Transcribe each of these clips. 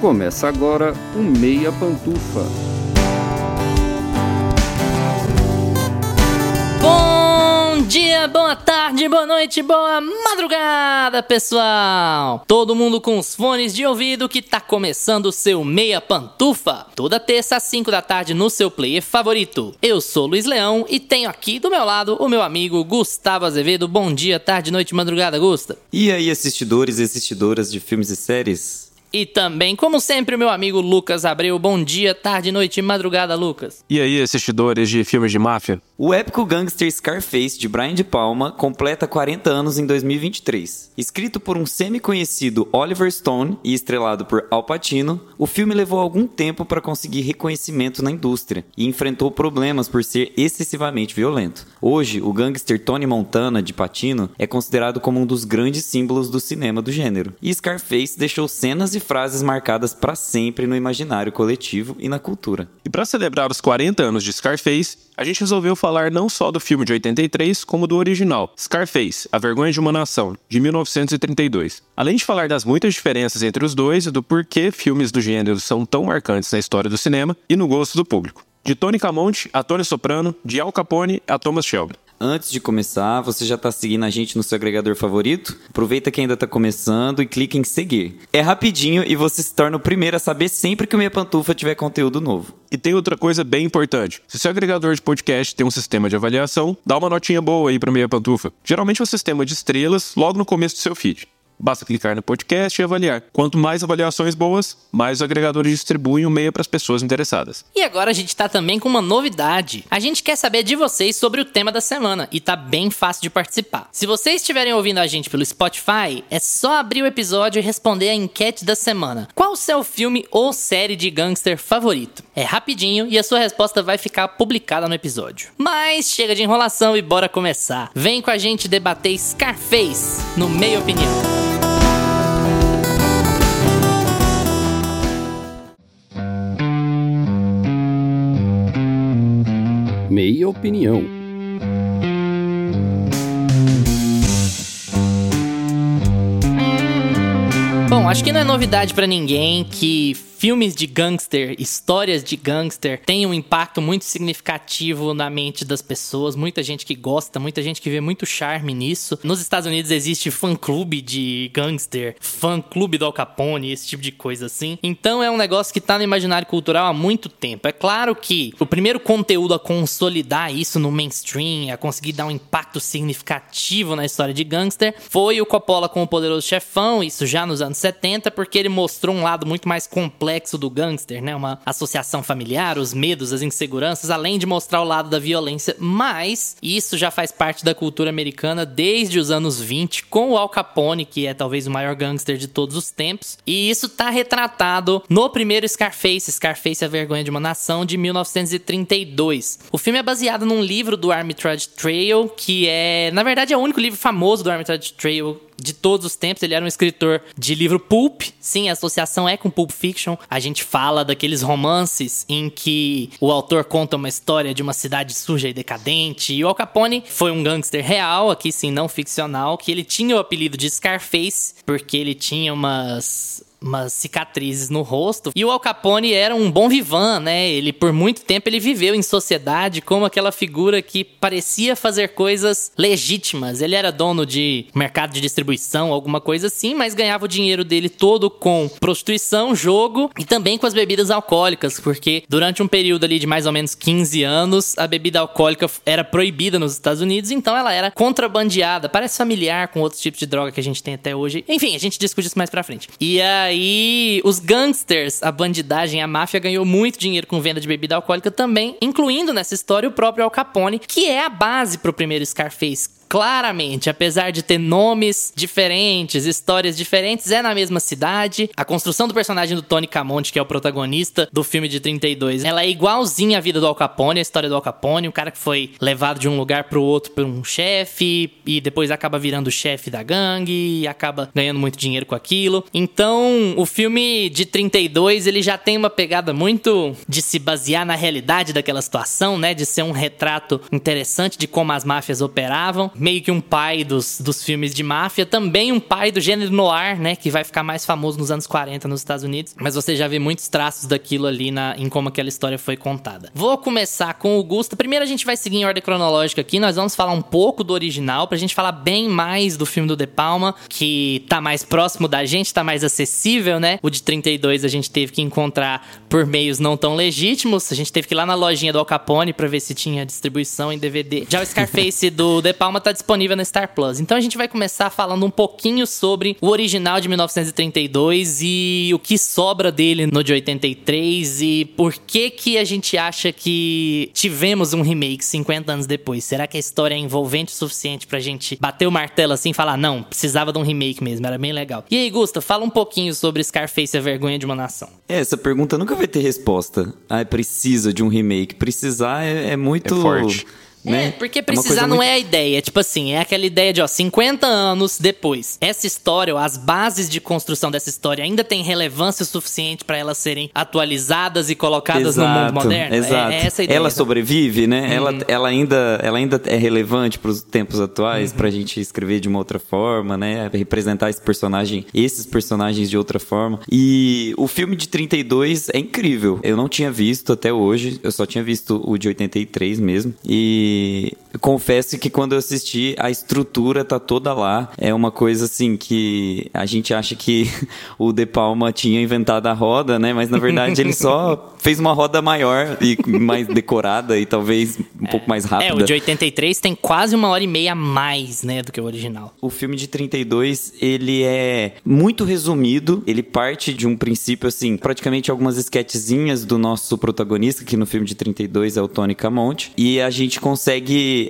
Começa agora o Meia Pantufa. Bom dia, boa tarde, boa noite, boa madrugada, pessoal! Todo mundo com os fones de ouvido que tá começando o seu Meia Pantufa. Toda terça às 5 da tarde no seu player favorito. Eu sou Luiz Leão e tenho aqui do meu lado o meu amigo Gustavo Azevedo. Bom dia, tarde, noite, madrugada, Gusta. E aí, assistidores e assistidoras de filmes e séries? E também, como sempre, o meu amigo Lucas Abreu. Bom dia, tarde, noite e madrugada, Lucas. E aí, assistidores de filmes de máfia? O épico gangster Scarface de Brian De Palma completa 40 anos em 2023. Escrito por um semi-conhecido Oliver Stone e estrelado por Al Pacino, o filme levou algum tempo para conseguir reconhecimento na indústria e enfrentou problemas por ser excessivamente violento. Hoje, o gangster Tony Montana de Pacino é considerado como um dos grandes símbolos do cinema do gênero. E Scarface deixou cenas e frases marcadas para sempre no imaginário coletivo e na cultura. E para celebrar os 40 anos de Scarface, a gente resolveu falar não só do filme de 83, como do original, Scarface, A Vergonha de uma Nação, de 1932. Além de falar das muitas diferenças entre os dois e do porquê filmes do gênero são tão marcantes na história do cinema e no gosto do público. De Tony Camonte a Tony Soprano, de Al Capone a Thomas Shelby. Antes de começar, você já está seguindo a gente no seu agregador favorito? Aproveita que ainda está começando e clique em seguir. É rapidinho e você se torna o primeiro a saber sempre que o Minha Pantufa tiver conteúdo novo. E tem outra coisa bem importante. Se seu agregador de podcast tem um sistema de avaliação, dá uma notinha boa aí para Meia Pantufa. Geralmente é um sistema de estrelas logo no começo do seu feed. Basta clicar no podcast e avaliar. Quanto mais avaliações boas, mais os agregadores distribuem o meia para as pessoas interessadas. E agora a gente tá também com uma novidade. A gente quer saber de vocês sobre o tema da semana e tá bem fácil de participar. Se vocês estiverem ouvindo a gente pelo Spotify, é só abrir o episódio e responder a enquete da semana. Qual o seu filme ou série de gangster favorito? É rapidinho e a sua resposta vai ficar publicada no episódio. Mas chega de enrolação e bora começar. Vem com a gente debater Scarface no Meia Opinião. Meia Opinião. Bom, acho que não é novidade pra ninguém que filmes de gangster, histórias de gangster, têm um impacto muito significativo na mente das pessoas. Muita gente que gosta, muita gente que vê muito charme nisso. Nos Estados Unidos existe fã-clube de gangster, fã-clube do Al Capone, esse tipo de coisa assim. Então é um negócio que tá no imaginário cultural há muito tempo. É claro que o primeiro conteúdo a consolidar isso no mainstream, a conseguir dar um impacto significativo na história de gangster, foi o Coppola com o Poderoso Chefão, isso já nos anos 70, porque ele mostrou um lado muito mais complexo complexo do gangster, né? Uma associação familiar, os medos, as inseguranças, além de mostrar o lado da violência. Mas isso já faz parte da cultura americana desde os anos 20, com o Al Capone, que é talvez o maior gangster de todos os tempos. E isso tá retratado no primeiro Scarface, Scarface A Vergonha de uma Nação, de 1932. O filme é baseado num livro do Armitage Trail, que é, na verdade, é o único livro famoso do Armitage Trail de todos os tempos. Ele era um escritor de livro pulp. Sim, a associação é com Pulp Fiction. A gente fala daqueles romances em que o autor conta uma história de uma cidade suja e decadente. E o Al Capone foi um gangster real, aqui sim, não ficcional, que ele tinha o apelido de Scarface, porque ele tinha umas umas cicatrizes no rosto. E o Al Capone era um bom vivan, né? Ele por muito tempo ele viveu em sociedade como aquela figura que parecia fazer coisas legítimas. Ele era dono de mercado de distribuição, alguma coisa assim, mas ganhava o dinheiro dele todo com prostituição, jogo e também com as bebidas alcoólicas, porque durante um período ali de mais ou menos 15 anos, a bebida alcoólica era proibida nos Estados Unidos, então ela era contrabandeada, parece familiar com outros tipos de droga que a gente tem até hoje. Enfim, a gente discute isso mais pra frente. E a aí, os gangsters, a bandidagem, a máfia ganhou muito dinheiro com venda de bebida alcoólica também, incluindo nessa história o próprio Al Capone, que é a base pro primeiro Scarface claramente, apesar de ter nomes diferentes, histórias diferentes, é na mesma cidade. A construção do personagem do Tony Camonte, que é o protagonista do filme de 32, ela é igualzinha à vida do Al Capone, a história do Al Capone, um cara que foi levado de um lugar pro outro por um chefe e depois acaba virando chefe da gangue e acaba ganhando muito dinheiro com aquilo. Então, o filme de 32, ele já tem uma pegada muito de se basear na realidade daquela situação, né, de ser um retrato interessante de como as máfias operavam meio que um pai dos, dos filmes de máfia, também um pai do gênero noir, né? Que vai ficar mais famoso nos anos 40 nos Estados Unidos. Mas você já vê muitos traços daquilo ali na, em como aquela história foi contada. Vou começar com o Gusta. Primeiro a gente vai seguir em ordem cronológica aqui. Nós vamos falar um pouco do original, pra gente falar bem mais do filme do De Palma, que tá mais próximo da gente, tá mais acessível, né? O de 32 a gente teve que encontrar por meios não tão legítimos. A gente teve que ir lá na lojinha do Al Capone pra ver se tinha distribuição em DVD. Já o Scarface do De Palma tá disponível no Star Plus. Então a gente vai começar falando um pouquinho sobre o original de 1932 e o que sobra dele no de 83 e por que que a gente acha que tivemos um remake 50 anos depois. Será que a história é envolvente o suficiente pra gente bater o martelo assim e falar, não, precisava de um remake mesmo, era bem legal. E aí, Gusta, fala um pouquinho sobre Scarface a vergonha de uma nação. É, essa pergunta nunca vai ter resposta. Ah, precisa de um remake. Precisar é, é muito. É forte. Né? É, porque É precisar coisa não muito- é a ideia. Tipo assim, é aquela ideia de, ó, 50 anos depois. Essa história, ó, as bases de construção dessa história ainda tem relevância suficiente pra elas serem atualizadas e colocadas no mundo moderno? É- Exato. É, essa a ideia. ela sobrevive, né? Uhum. Ela, ela, ainda, ela ainda é relevante para os tempos atuais, pra gente escrever de uma outra forma, né? Representar esse personagem, esses personagens de outra forma. E o filme de 32 é incrível. Eu não tinha visto até hoje, eu só tinha visto o de 83 mesmo. E confesso que quando eu assisti, a estrutura tá toda lá. É uma coisa assim que a gente acha que o De Palma tinha inventado a roda, né? Mas na verdade ele só fez uma roda maior e mais decorada e talvez um pouco mais rápida. É, o de 83 tem quase uma hora e meia a mais, né, do que o original. O filme de 32, ele é muito resumido, ele parte de um princípio, assim, praticamente algumas esquetezinhas do nosso protagonista, que no filme de 32 é o Tony Camonte, e a gente consegue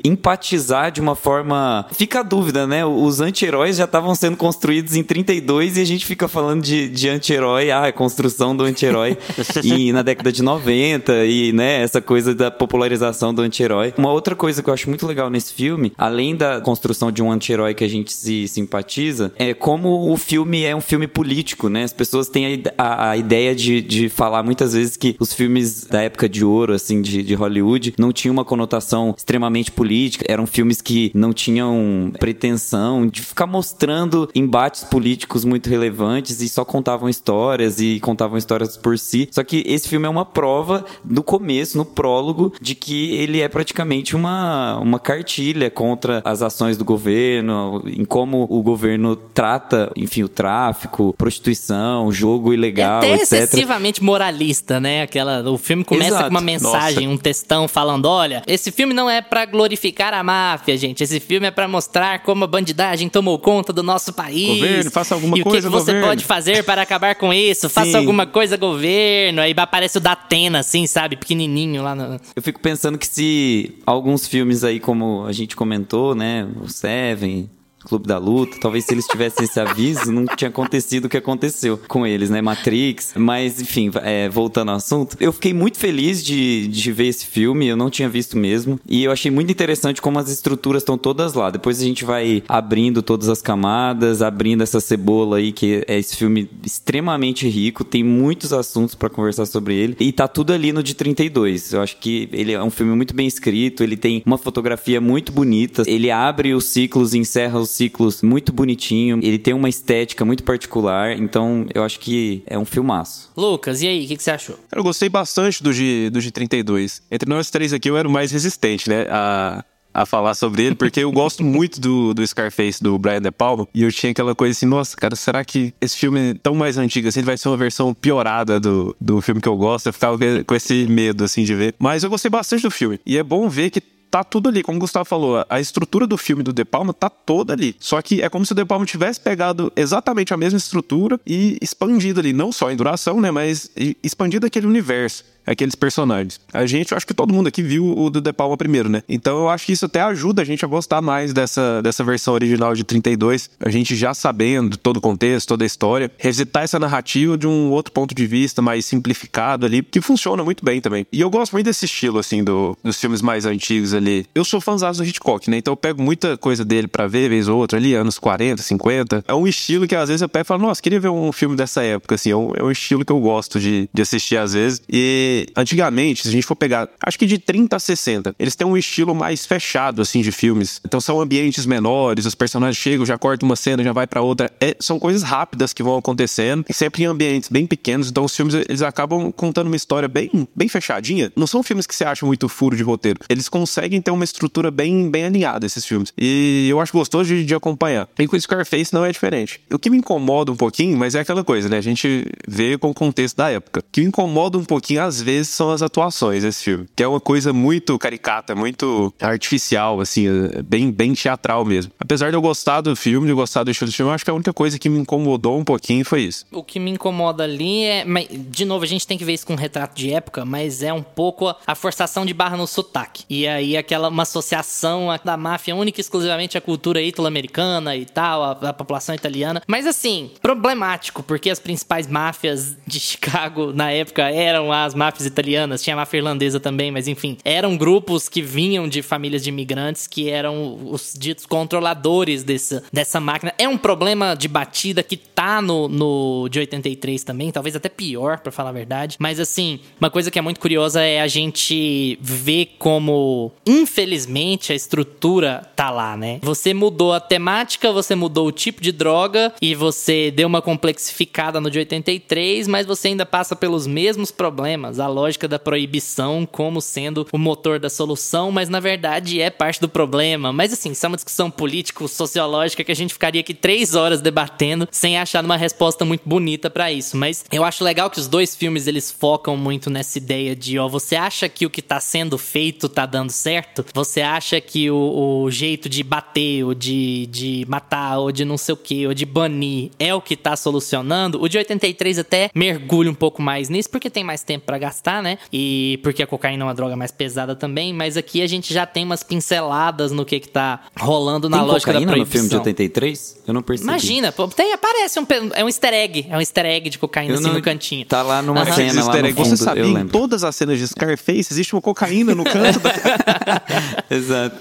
empatizar de uma forma... Fica a dúvida, né? Os anti-heróis já estavam sendo construídos em 32 e a gente fica falando de, de anti-herói, ah, a construção do anti-herói e na década de 90 e, né, essa coisa da popularização do anti-herói. Uma outra coisa que eu acho muito legal nesse filme, além da construção de um anti-herói que a gente se simpatiza, é como o filme é um filme político, né? As pessoas têm a, a- a ideia de, de falar muitas vezes que os filmes da época de ouro, assim, de, de Hollywood, não tinham uma conotação extremamente política, eram filmes que não tinham pretensão de ficar mostrando embates políticos muito relevantes e só contavam histórias e contavam histórias por si. Só que esse filme é uma prova no começo, no prólogo, de que ele é praticamente uma, uma cartilha contra as ações do governo, em como o governo trata, enfim, o tráfico, prostituição, jogo É ilegal, até etc. excessivamente moralista, né? Aquela, o filme começa Exato. com uma mensagem, um textão falando: olha, esse filme não é pra glorificar a máfia, gente. Esse filme é pra mostrar como a bandidagem tomou conta do nosso país. Governo, faça alguma e coisa, o que, que você pode fazer para acabar com isso? Faça Sim. alguma coisa, governo. Aí aparece o Datena, assim, sabe? Pequenininho lá no. Eu fico pensando que se alguns filmes aí, como a gente comentou, né? O Seven, Clube da Luta, talvez se eles tivessem esse aviso, não tinha acontecido o que aconteceu com eles, né? Matrix. Mas, enfim, é, voltando ao assunto, eu fiquei muito feliz de, de ver esse filme, eu não tinha visto mesmo. E eu achei muito interessante como as estruturas estão todas lá. Depois a gente vai abrindo todas as camadas, abrindo essa cebola aí, que é esse filme extremamente rico, tem muitos assuntos pra conversar sobre ele. E tá tudo ali no de 32. Eu acho que ele é um filme muito bem escrito, ele tem uma fotografia muito bonita, ele abre os ciclos e encerra os ciclos muito bonitinho, ele tem uma estética muito particular, então eu acho que é um filmaço. Lucas, e aí, o que, que você achou? Eu gostei bastante do G, do G32. Entre nós três aqui, eu era o mais resistente, né? A, a falar sobre ele, porque eu gosto muito do, do Scarface, do Brian De Palma. E eu tinha aquela coisa assim, nossa, cara, será que esse filme tão mais antigo assim, ele vai ser uma versão piorada do, do filme que eu gosto? Eu ficava com esse medo, assim, de ver. Mas eu gostei bastante do filme. E é bom ver que tá tudo ali, como o Gustavo falou, a estrutura do filme do De Palma tá toda ali. Só que é como se o De Palma tivesse pegado exatamente a mesma estrutura e expandido ali, não só em duração, né, mas expandido aquele universo, aqueles personagens. A gente, eu acho que todo mundo aqui viu o do De Palma primeiro, né? Então eu acho que isso até ajuda a gente a gostar mais dessa, dessa versão original de 32, a gente já sabendo todo o contexto, toda a história, revisitar essa narrativa de um outro ponto de vista mais simplificado ali, que funciona muito bem também. E eu gosto muito desse estilo, assim, do, dos filmes mais antigos ali. Eu sou fãzão do Hitchcock, né? Então eu pego muita coisa dele pra ver, vez ou outra ali, anos 40, 50. É um estilo que às vezes eu pego e falo, nossa, queria ver um filme dessa época, assim. É um, é um estilo que eu gosto de, de assistir às vezes. E antigamente, se a gente for pegar, acho que de 30 a 60, eles têm um estilo mais fechado, assim, de filmes. Então são ambientes menores, os personagens chegam, já cortam uma cena, já vai para outra. É, são coisas rápidas que vão acontecendo, sempre em ambientes bem pequenos. Então os filmes, eles acabam contando uma história bem, bem fechadinha. Não são filmes que você acha muito furo de roteiro. Eles conseguem ter uma estrutura bem, bem alinhada, esses filmes. E eu acho gostoso de, de acompanhar. E com o Scarface não é diferente. O que me incomoda um pouquinho, mas é aquela coisa, né? A gente vê com o contexto da época. O que me incomoda um pouquinho, às vezes, são as atuações desse filme. Que é uma coisa muito caricata, muito artificial, assim, é bem, bem teatral mesmo. Apesar de eu gostar do filme, de eu gostar do estilo do filme, acho que a única coisa que me incomodou um pouquinho foi isso. O que me incomoda ali é. De novo, a gente tem que ver isso com um retrato de época, mas é um pouco a forçação de barra no sotaque. E aí aquela uma associação da máfia única e exclusivamente à cultura italo-americana e tal, a, a população italiana. Mas assim, problemático, porque as principais máfias de Chicago na época eram as máfias italianas, tinha a máfia irlandesa também, mas enfim, eram grupos que vinham de famílias de imigrantes que eram os ditos controladores dessa, dessa máquina. É um problema de batida que tá no, no de 83 também, talvez até pior, para falar a verdade. Mas assim, uma coisa que é muito curiosa é a gente ver como, infelizmente, a estrutura tá lá, né? Você mudou a temática, você mudou o tipo de droga e você deu uma complexificada no de 83, mas você ainda passa pelos mesmos problemas. A lógica da proibição como sendo o motor da solução, mas na verdade é parte do problema. Mas assim, isso é uma discussão político-sociológica que a gente ficaria aqui três horas debatendo sem achar uma resposta muito bonita para isso. Mas eu acho legal que os dois filmes eles focam muito nessa ideia de, ó, você acha que o que tá sendo feito tá dando certo? Você acha que o, o jeito de bater, ou de, de matar, ou de não sei o que, ou de banir é o que tá solucionando? O de 83 até mergulha um pouco mais nisso, porque tem mais tempo para gastar, né? E porque a cocaína é uma droga mais pesada também, mas aqui a gente já tem umas pinceladas no que que tá rolando na tem lógica da proibição. no filme de 83? Eu não percebi. Imagina, pô, tem, aparece um, é um easter egg, é um easter egg de cocaína Eu assim não- no cantinho. Tá lá numa Aham. cena lá no fundo, Você sabia, em lembro. todas as cenas de Scarface existe uma cocaína no canto da... Exato.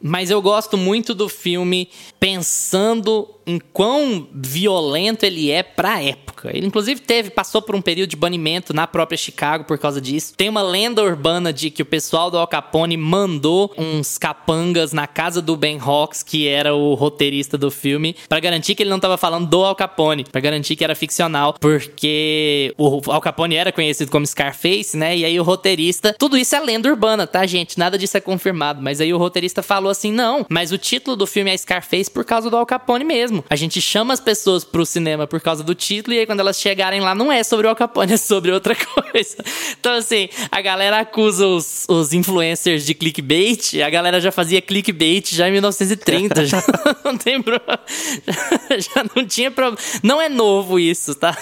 Mas eu gosto muito do filme pensando em quão violento ele é pra época. Ele inclusive teve, passou por um período de banimento na própria Chicago por causa disso. Tem uma lenda urbana de que o pessoal do Al Capone mandou uns capangas na casa do Ben Hawks, que era o roteirista do filme, pra garantir que ele não tava falando do Al Capone, pra garantir que era ficcional, porque o Al Capone era conhecido como Scarface, né? E aí o roteirista, tudo isso é lenda urbana, tá, gente? Nada disso é confirmado, mas aí o roteirista falou assim: "Não, mas o título do filme é Scarface por causa do Al Capone mesmo. A gente chama as pessoas pro cinema por causa do título e aí quando elas chegarem lá não é sobre o Al Capone, é sobre outra coisa". Então assim, a galera acusa os, os influencers de clickbait, a galera já fazia clickbait já em 1930, já não tem pro... já não tinha problema. Não é novo isso, tá?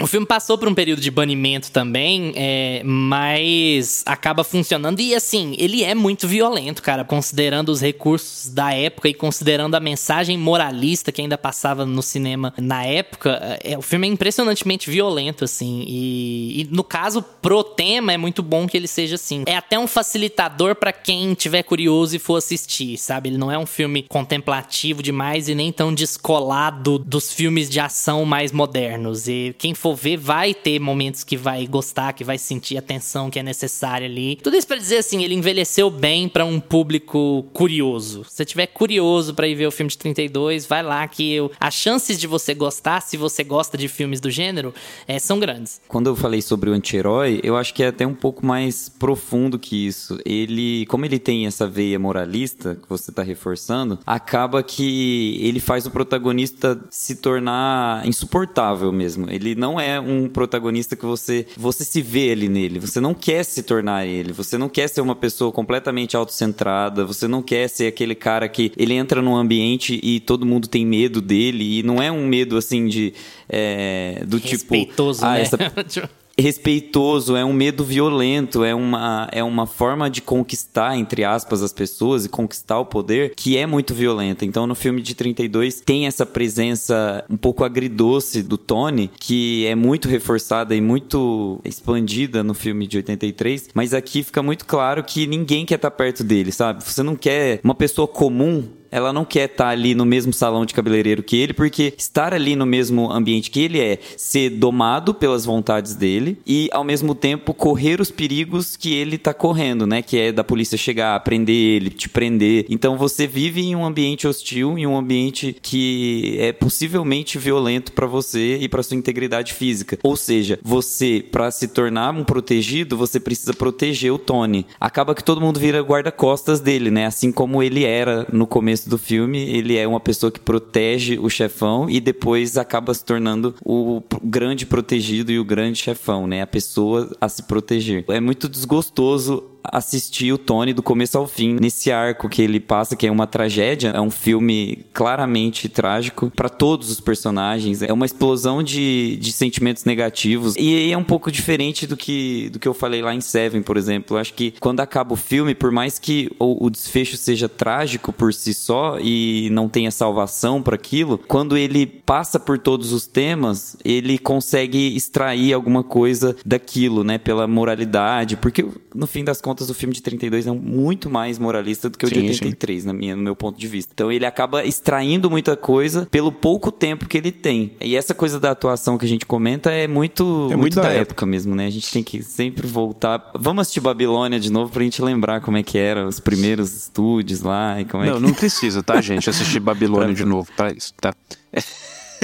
O filme passou por um período de banimento também, é, mas acaba funcionando. E assim, ele é muito violento, cara, considerando os recursos da época e considerando a mensagem moralista que ainda passava no cinema na época. É, o filme é impressionantemente violento, assim. E, e no caso, pro tema, é muito bom que ele seja assim. É até um facilitador pra quem tiver curioso e for assistir, sabe? Ele não é um filme contemplativo demais e nem tão descolado dos filmes de ação mais modernos. E quem for ver vai ter momentos que vai gostar, que vai sentir a tensão que é necessária ali. Tudo isso pra dizer assim, ele envelheceu bem pra um público curioso. Se você tiver curioso pra ir ver o filme de 32, vai lá que eu, as chances de você gostar, se você gosta de filmes do gênero, é, são grandes. Quando eu falei sobre o anti-herói, eu acho que é até um pouco mais profundo que isso. Ele, como ele tem essa veia moralista que você está reforçando, acaba que ele faz o protagonista se tornar insuportável mesmo. Ele não é um protagonista que você você se vê ali nele. Você não quer se tornar ele. Você não quer ser uma pessoa completamente autocentrada. Você não quer ser aquele cara que ele entra num ambiente e todo mundo tem medo dele e não é um medo assim de é, do tipo Respeitoso, ah, né? essa respeitoso, é um medo violento, é uma, é uma forma de conquistar, entre aspas, as pessoas e conquistar o poder que é muito violenta. Então, no filme de 32, tem essa presença um pouco agridoce do Tony, que é muito reforçada e muito expandida no filme de 83, mas aqui fica muito claro que ninguém quer estar perto dele, sabe? Você não quer uma pessoa comum Ela não quer estar ali no mesmo salão de cabeleireiro que ele, porque estar ali no mesmo ambiente que ele é ser domado pelas vontades dele e, ao mesmo tempo, correr os perigos que ele tá correndo, né? Que é da polícia chegar, prender ele, te prender. Então você vive em um ambiente hostil, em um ambiente que é possivelmente violento para você e para sua integridade física. Ou seja, você, para se tornar um protegido, você precisa proteger o Tony. Acaba que todo mundo vira guarda-costas dele, né? Assim como ele era no começo do filme, ele é uma pessoa que protege o chefão e depois acaba se tornando o grande protegido e o grande chefão, né? A pessoa a se proteger. É muito desgostoso assistir o Tony do começo ao fim. Nesse arco que ele passa, que é uma tragédia, é um filme claramente trágico para todos os personagens, é uma explosão de, de sentimentos negativos. E é um pouco diferente do que, do que eu falei lá em Seven, por exemplo. Eu acho que quando acaba o filme, por mais que o, o desfecho seja trágico por si só e não tenha salvação para aquilo, quando ele passa por todos os temas, ele consegue extrair alguma coisa daquilo, né, pela moralidade, porque no fim das contas contas, o filme de 32 é muito mais moralista do que o sim, de 83, na minha, no meu ponto de vista. Então ele acaba extraindo muita coisa pelo pouco tempo que ele tem. E essa coisa da atuação que a gente comenta é muito, é muito, da, da época. época. mesmo, né? A gente tem que sempre voltar. Vamos assistir Babilônia de novo pra gente lembrar como é que era os primeiros estúdios lá e como é não, que... Não, precisa, tá, gente? Assistir Babilônia de novo para isso, tá?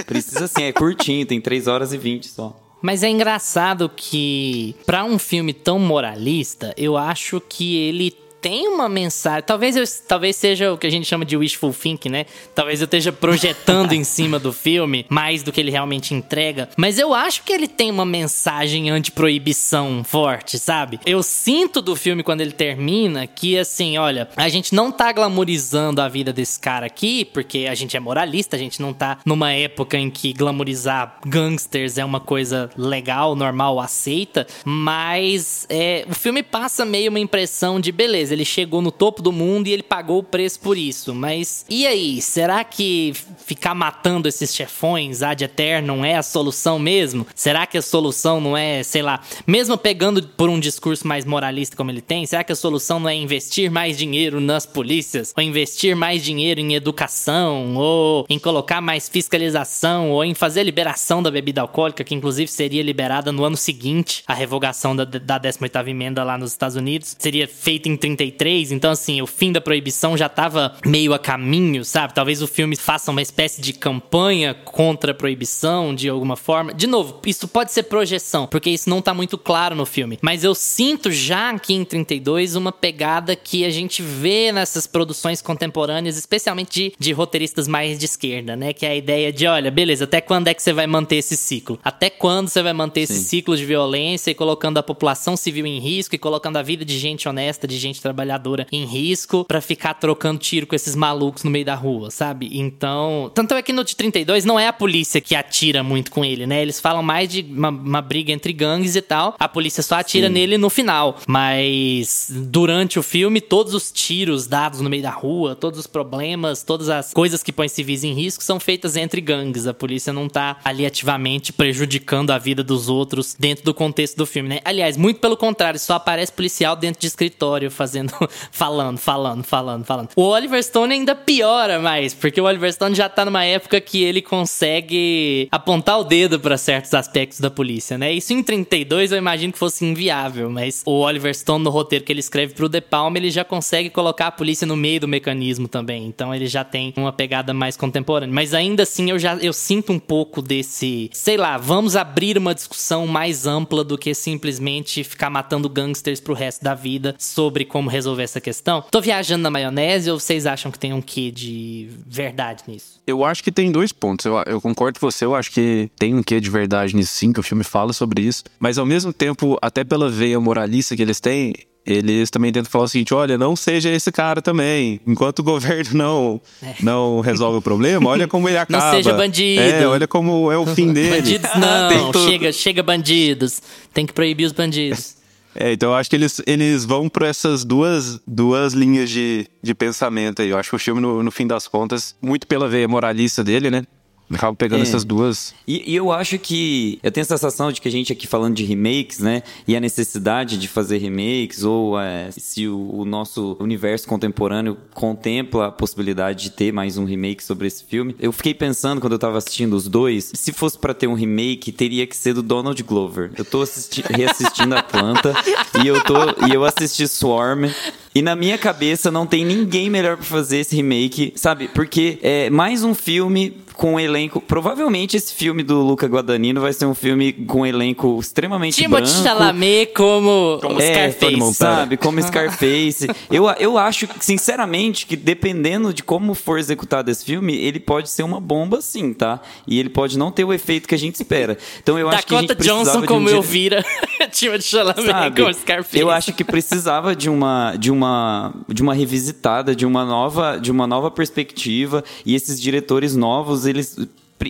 Precisa sim, é curtinho, tem 3 horas e 20 só. Mas é engraçado que, para um filme tão moralista, eu acho que ele tem uma mensagem. Talvez, eu, talvez seja o que a gente chama de wishful thinking, né? Talvez eu esteja projetando em cima do filme mais do que ele realmente entrega. Mas eu acho que ele tem uma mensagem anti-proibição forte, sabe? Eu sinto do filme quando ele termina que, assim, olha, a gente não tá glamorizando a vida desse cara aqui, porque a gente é moralista, a gente não tá numa época em que glamorizar gangsters é uma coisa legal, normal, aceita. Mas é, o filme passa meio uma impressão de beleza ele chegou no topo do mundo e ele pagou o preço por isso. Mas e aí? Será que ficar matando esses chefões ad eternum é a solução mesmo? Será que a solução não é, sei lá, mesmo pegando por um discurso mais moralista como ele tem, será que a solução não é investir mais dinheiro nas polícias? Ou investir mais dinheiro em educação? Ou em colocar mais fiscalização? Ou em fazer a liberação da bebida alcoólica, que inclusive seria liberada no ano seguinte, a revogação da, da 18ª emenda lá nos Estados Unidos? Seria feita em 30 então assim, o fim da proibição já tava meio a caminho, sabe? Talvez o filme faça uma espécie de campanha contra a proibição de alguma forma. De novo, isso pode ser projeção, porque isso não tá muito claro no filme. Mas eu sinto já aqui em 32 uma pegada que a gente vê nessas produções contemporâneas, especialmente de, de roteiristas mais de esquerda, né? Que é a ideia de, olha, beleza, até quando é que você vai manter esse ciclo? Até quando você vai manter Sim. esse ciclo de violência e colocando a população civil em risco e colocando a vida de gente honesta, de gente trabalhadora em risco para ficar trocando tiro com esses malucos no meio da rua, sabe? Então, tanto é que no de 32 não é a polícia que atira muito com ele, né? Eles falam mais de uma, uma briga entre gangues e tal. A polícia só atira Sim. nele no final, mas durante o filme todos os tiros dados no meio da rua, todos os problemas, todas as coisas que põem civis em risco são feitas entre gangues. A polícia não tá ali ativamente prejudicando a vida dos outros dentro do contexto do filme, né? Aliás, muito pelo contrário, só aparece policial dentro de escritório fazendo falando, falando, falando, falando. O Oliver Stone ainda piora mais, porque o Oliver Stone já tá numa época que ele consegue apontar o dedo para certos aspectos da polícia, né? Isso em 32 eu imagino que fosse inviável, mas o Oliver Stone no roteiro que ele escreve pro The Palm, ele já consegue colocar a polícia no meio do mecanismo também. Então ele já tem uma pegada mais contemporânea. Mas ainda assim eu já eu sinto um pouco desse, sei lá, vamos abrir uma discussão mais ampla do que simplesmente ficar matando gangsters pro resto da vida sobre como resolver essa questão? Tô viajando na maionese ou vocês acham que tem um quê de verdade nisso? Eu acho que tem dois pontos. Eu, eu concordo com você, eu acho que tem um quê de verdade nisso sim, que o filme fala sobre isso. Mas ao mesmo tempo, até pela veia moralista que eles têm, eles também tentam falar o seguinte: olha, não seja esse cara também. Enquanto o governo não, é. não resolve o problema, olha como ele acaba. Não seja bandido. É, olha como é o fim dele. Bandidos não, chega, chega bandidos. Tem que proibir os bandidos. É, então eu acho que eles, eles vão por essas duas, duas linhas de, de pensamento aí. Eu acho que o filme, no, no fim das contas, muito pela veia moralista dele, né? Acaba pegando É. essas duas. E, e eu acho que. Eu tenho a sensação de que a gente aqui falando de remakes, né? E a necessidade de fazer remakes, ou é, se o, o nosso universo contemporâneo contempla a possibilidade de ter mais um remake sobre esse filme. Eu fiquei pensando quando eu tava assistindo os dois, se fosse pra ter um remake, teria que ser do Donald Glover. Eu tô assisti reassistindo Atlanta e eu tô. E eu assisti Swarm. E na minha cabeça não tem ninguém melhor pra fazer esse remake, sabe? Porque é mais um filme com um elenco. Provavelmente esse filme do Luca Guadagnino vai ser um filme com um elenco extremamente Timothée branco. Chalamet como, Como É, Scarface. Sabe? Como Scarface. eu, eu acho, sinceramente, que dependendo de como for executado esse filme, ele pode ser uma bomba sim, tá? E ele pode não ter o efeito que a gente espera. Então eu acho que a gente Dakota Johnson de um como dire- Elvira. Timothée Chalamet sabe? como Scarface. Eu acho que precisava de uma de uma de uma revisitada, de uma nova de uma nova perspectiva e esses diretores novos, eles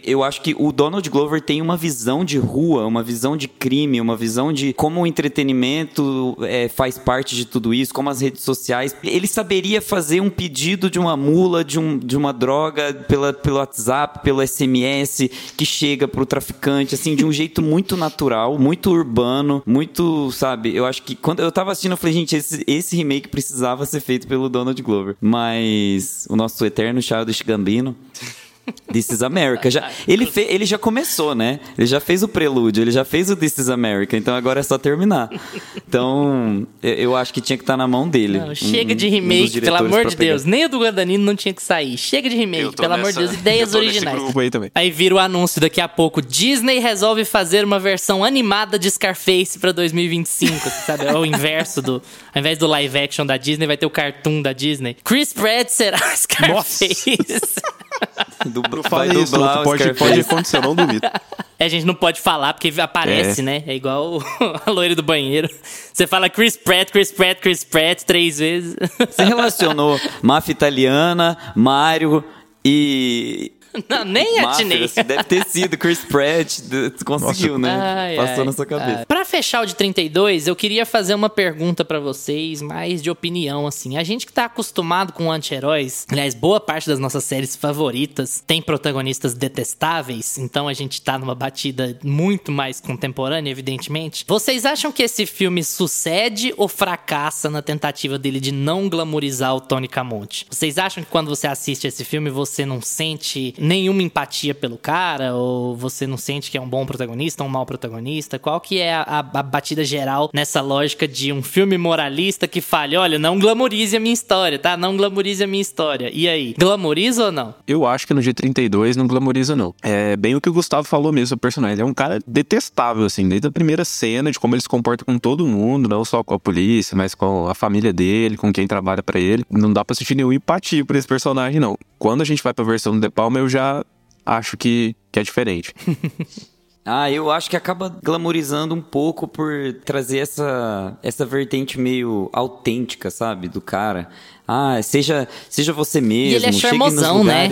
eu acho que o Donald Glover tem uma visão de rua, uma visão de crime, uma visão de como o entretenimento é, faz parte de tudo isso, como as redes sociais. Ele saberia fazer um pedido de uma mula, de, um, de uma droga pela, pelo WhatsApp, pelo SMS, que chega pro traficante, assim, de um jeito muito natural, muito urbano, muito, sabe? Eu acho que quando eu tava assistindo, eu falei, gente, esse, esse remake precisava ser feito pelo Donald Glover. Mas o nosso eterno Childish Gambino. This is America. Já, ele, fe, ele já começou, né? Ele já fez o prelúdio, ele já fez o This is America, então agora é só terminar. Então, eu, eu acho que tinha que estar na mão dele. Não, Um- chega um- de um remake, pelo diretores amor de. Deus. Nem o do Guadagnino não tinha que sair. Chega de remake, pelo amor de nessa- Deus. Ideias originais. aí também. Aí vira o anúncio daqui a pouco. Disney resolve fazer uma versão animada de Scarface pra 2025. você sabe? É o inverso do. Ao invés do live action da Disney, vai ter o cartoon da Disney. Chris Pratt será Scarface. Du- Fala vai isso, dublar o pode, pode acontecer, eu não duvido. É, a gente não pode falar porque aparece, É. né? É igual o- a loira do banheiro. Você fala Chris Pratt, Chris Pratt, Chris Pratt três vezes. Você relacionou máfia italiana, Mario e. Não, nem atinei. Máfia, deve ter sido Chris Pratt. Conseguiu, né? Ai, Passou ai. na sua cabeça. Ah, Pra fechar o de 32, eu queria fazer uma pergunta pra vocês, mais de opinião, assim. A gente que tá acostumado com anti-heróis, aliás, boa parte das nossas séries favoritas tem protagonistas detestáveis, então a gente tá numa batida muito mais contemporânea, evidentemente. Vocês acham que esse filme sucede ou fracassa na tentativa dele de não glamorizar o Tony Camonte? Vocês acham que quando você assiste esse filme você não sente nenhuma empatia pelo cara? Ou você não sente que é um bom protagonista, um mau protagonista? Qual que é a, a- batida geral nessa lógica de um filme moralista que fale, olha, não glamorize a minha história, tá? Não glamorize a minha história. E aí, glamoriza ou não? Eu acho que no G32 não glamoriza, não. É bem o que o Gustavo falou mesmo, o personagem. Ele é um cara detestável, assim, desde a primeira cena, de como ele se comporta com todo mundo, não só com a polícia, mas com a família dele, com quem trabalha pra ele. Não dá pra sentir nenhuma empatia por esse personagem, não. Quando a gente vai pra versão do De Palma, eu já acho que, que é diferente. Ah, eu acho que acaba glamorizando um pouco por trazer essa, essa vertente meio autêntica, sabe? Do cara. Ah, seja, seja você mesmo. ele é chegue nos charmosão, né?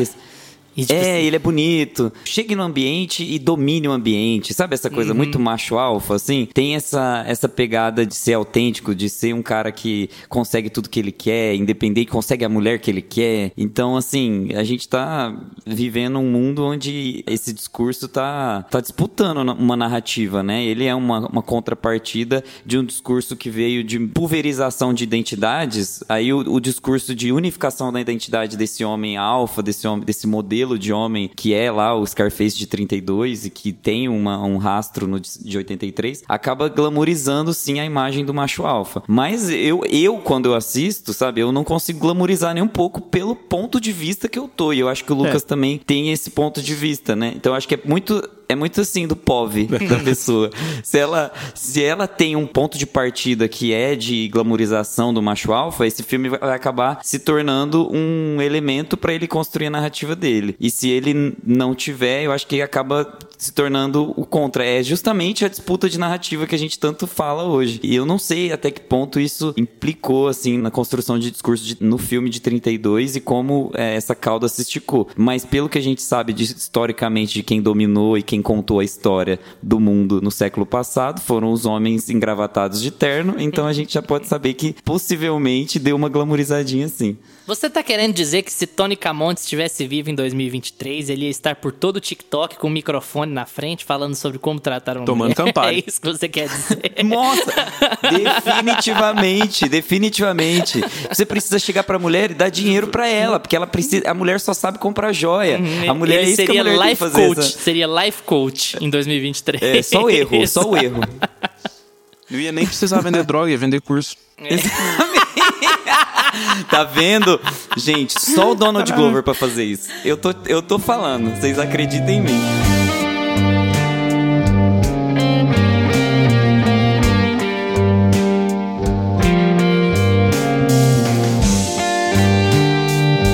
E, tipo, É, ele é bonito. Chegue no ambiente e domine o ambiente. Sabe essa coisa muito macho alfa, assim? Tem essa, essa pegada de ser autêntico, de ser um cara que consegue tudo que ele quer, independente, consegue a mulher que ele quer. Então, assim, a gente tá vivendo um mundo onde esse discurso tá, tá disputando uma narrativa, né? Ele é uma, uma contrapartida de um discurso que veio de pulverização de identidades. Aí o, o discurso de unificação da identidade desse homem alfa, desse homem, desse modelo de homem que é lá o Scarface de 32 e que tem uma, um rastro no de de 83, acaba glamorizando sim a imagem do macho alfa. Mas eu, eu quando eu assisto, sabe, eu não consigo glamorizar nem um pouco pelo ponto de vista que eu tô. E eu acho que o Lucas também tem esse ponto de vista, né? Então eu acho que é muito é muito assim do POV da pessoa. Se ela, se ela tem um ponto de partida que é de glamorização do macho alfa, esse filme vai acabar se tornando um elemento pra ele construir a narrativa dele. E se ele não tiver, eu acho que acaba se tornando o contra. É justamente a disputa de narrativa que a gente tanto fala hoje. E eu não sei até que ponto isso implicou, assim, na construção de discurso de- no filme de 32 e como é, essa cauda se esticou. Mas pelo que a gente sabe de- historicamente de quem dominou e quem quem contou a história do mundo no século passado foram os homens engravatados de terno, então a gente já pode saber que possivelmente deu uma glamourizadinha assim. Você tá querendo dizer que se Tony Camonte estivesse vivo em 2023, ele ia estar por todo o TikTok com o microfone na frente falando sobre como tratar uma Tomando mulher? Campari. É isso que você quer dizer. Nossa, definitivamente, definitivamente. Você precisa chegar pra mulher e dar dinheiro pra ela, porque ela precisa, a mulher só sabe comprar joia. A mulher ele é isso que a seria mulher tem que life fazer. coach, essa- seria life coach em 2023. É, só o erro, só o erro. Não ia nem precisar vender droga, ia vender curso. Tá vendo? Gente, só o Donald Glover pra fazer isso. Eu tô, eu tô falando, vocês acreditem em mim.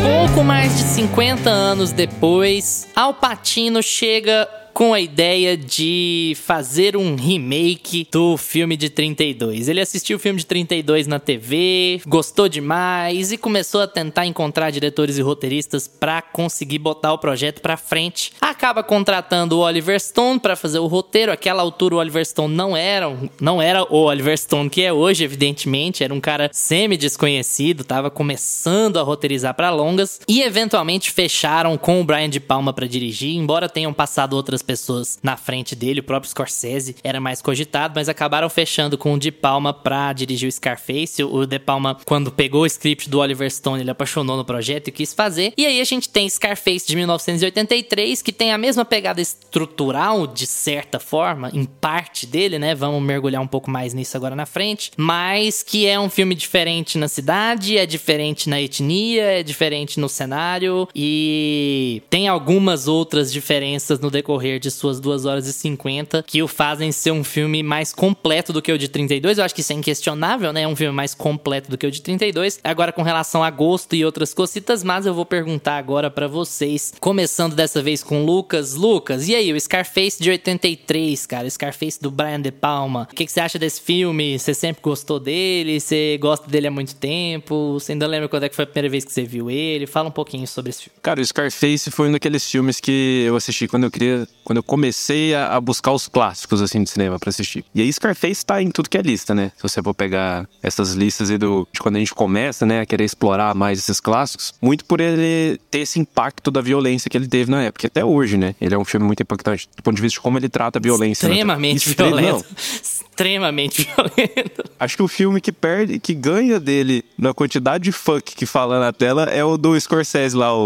Pouco mais de 50 anos depois, Al Pacino chega com a ideia de fazer um remake do filme de 32. Ele assistiu o filme de 32 na TV, gostou demais e começou a tentar encontrar diretores e roteiristas pra conseguir botar o projeto pra frente. Acaba contratando o Oliver Stone pra fazer o roteiro. Aquela altura o Oliver Stone não era, não era o Oliver Stone que é hoje, evidentemente, era um cara semi desconhecido, tava começando a roteirizar pra longas e eventualmente fecharam com o Brian de Palma pra dirigir, embora tenham passado outras pessoas na frente dele, o próprio Scorsese era mais cogitado, mas acabaram fechando com o De Palma pra dirigir o Scarface. O De Palma, quando pegou o script do Oliver Stone, ele apaixonou no projeto e quis fazer. E aí a gente tem Scarface de 1983, que tem a mesma pegada estrutural, de certa forma, em parte dele, né? Vamos mergulhar um pouco mais nisso agora na frente. Mas que é um filme diferente na cidade, é diferente na etnia, é diferente no cenário e tem algumas outras diferenças no decorrer de suas 2 horas e 50 que o fazem ser um filme mais completo do que o de 32. Eu acho que isso é inquestionável, né? É um filme mais completo do que o de 32. Agora, com relação a gosto e outras cositas, mas eu vou perguntar agora pra vocês, começando dessa vez com Lucas. Lucas, e aí, o Scarface de 83, cara, Scarface do Brian De Palma. O que, que você acha desse filme? Você sempre gostou dele? Você gosta dele há muito tempo? Você ainda lembra quando é que foi a primeira vez que você viu ele? Fala um pouquinho sobre esse filme. Cara, o Scarface foi um daqueles filmes que eu assisti quando eu queria. Quando eu comecei a, a buscar os clássicos, assim, de cinema pra assistir. E aí, Scarface tá em tudo que é lista, né? Se você for pegar essas listas aí do, de quando a gente começa, né, a querer explorar mais esses clássicos, muito por ele ter esse impacto da violência que ele teve na época. Até hoje, né? Ele é um filme muito impactante do ponto de vista de como ele trata a violência. né? Extremamente Extre- violento. Extremamente violento. Acho que o filme que perde, que ganha dele na quantidade de fuck que fala na tela é o do Scorsese lá, o,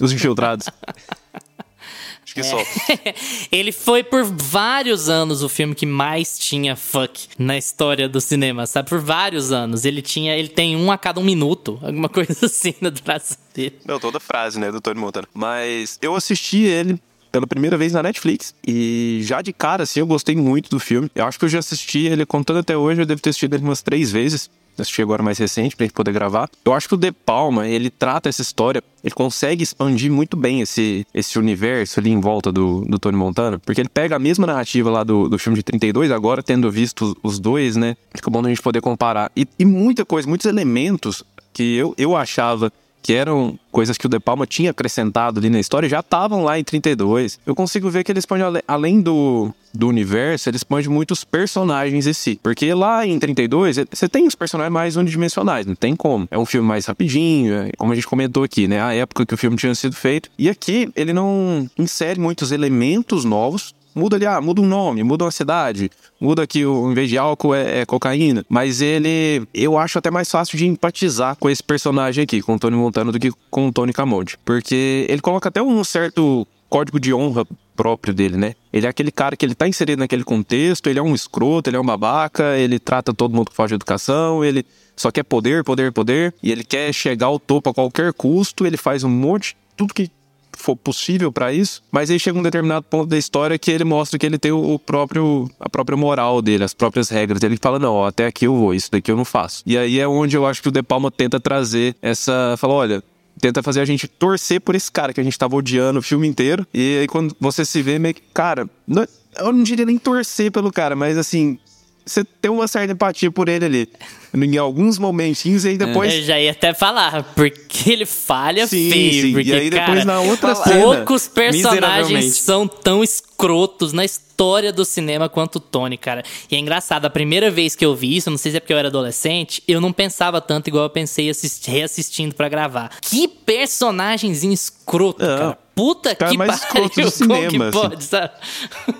Os Infiltrados. Acho que só. Ele foi por vários anos o filme que mais tinha fuck na história do cinema, sabe? Por vários anos. Ele tinha, ele tem um a cada um minuto, alguma coisa assim na duração dele. Não, toda frase, né, do Tony Montana. Mas eu assisti ele pela primeira vez na Netflix. E já de cara, assim, eu gostei muito do filme. Eu acho que eu já assisti ele contando até hoje, eu devo ter assistido ele umas três vezes. Assisti agora mais recente gente poder gravar. Eu acho que o De Palma, ele trata essa história, ele consegue expandir muito bem esse, esse universo ali em volta do, do Tony Montana, porque ele pega a mesma narrativa lá do, do filme de 32, agora tendo visto os, os dois, né? Fica bom a gente poder comparar. E, e muita coisa, muitos elementos que eu, eu achava que eram coisas que o De Palma tinha acrescentado ali na história, já estavam lá em 32. Eu consigo ver que ele expande, além do, do universo, ele expande muitos personagens em si. Porque lá em 32, eh, você tem os personagens mais unidimensionais, não tem como. É um filme mais rapidinho, é, como a gente comentou aqui, né? A época que o filme tinha sido feito. E aqui, ele não insere muitos elementos novos, Muda ali, ah, muda um nome, muda uma cidade, muda que o, em vez de álcool é, é cocaína. Mas ele, eu acho até mais fácil de empatizar com esse personagem aqui, com o Tony Montana, do que com o Tony Camonte. Porque ele coloca até um certo código de honra próprio dele, né? Ele é aquele cara que ele tá inserido naquele contexto, ele é um escroto, ele é um babaca, ele trata todo mundo com falta de educação, ele só quer poder, poder, poder, e ele quer chegar ao topo a qualquer custo, ele faz um monte, tudo que for possível pra isso, mas aí chega um determinado ponto da história que ele mostra que ele tem o próprio a própria moral dele, as próprias regras. Ele fala não, ó, até aqui eu vou, isso daqui eu não faço. E aí é onde eu acho que o De Palma tenta trazer essa, fala, olha, tenta fazer a gente torcer por esse cara que a gente tava odiando o filme inteiro. E aí quando você se vê meio que, cara, não- eu não diria nem torcer pelo cara, mas assim, você tem uma certa empatia por ele ali. Em alguns momentinhos e aí depois Eu já ia até falar, porque ele falha Sim, feio. sim. Porque, E aí depois cara, na outra cena, poucos personagens são tão escrotos na história do cinema quanto o Tony, cara. E é engraçado, a primeira vez que eu vi isso, não sei se é porque eu era adolescente, eu não pensava tanto igual eu pensei assist reassistindo para gravar. Que personagemzinho escroto, cara. Puta cara que mais pariu, escroto do cinema, assim. pode, sabe?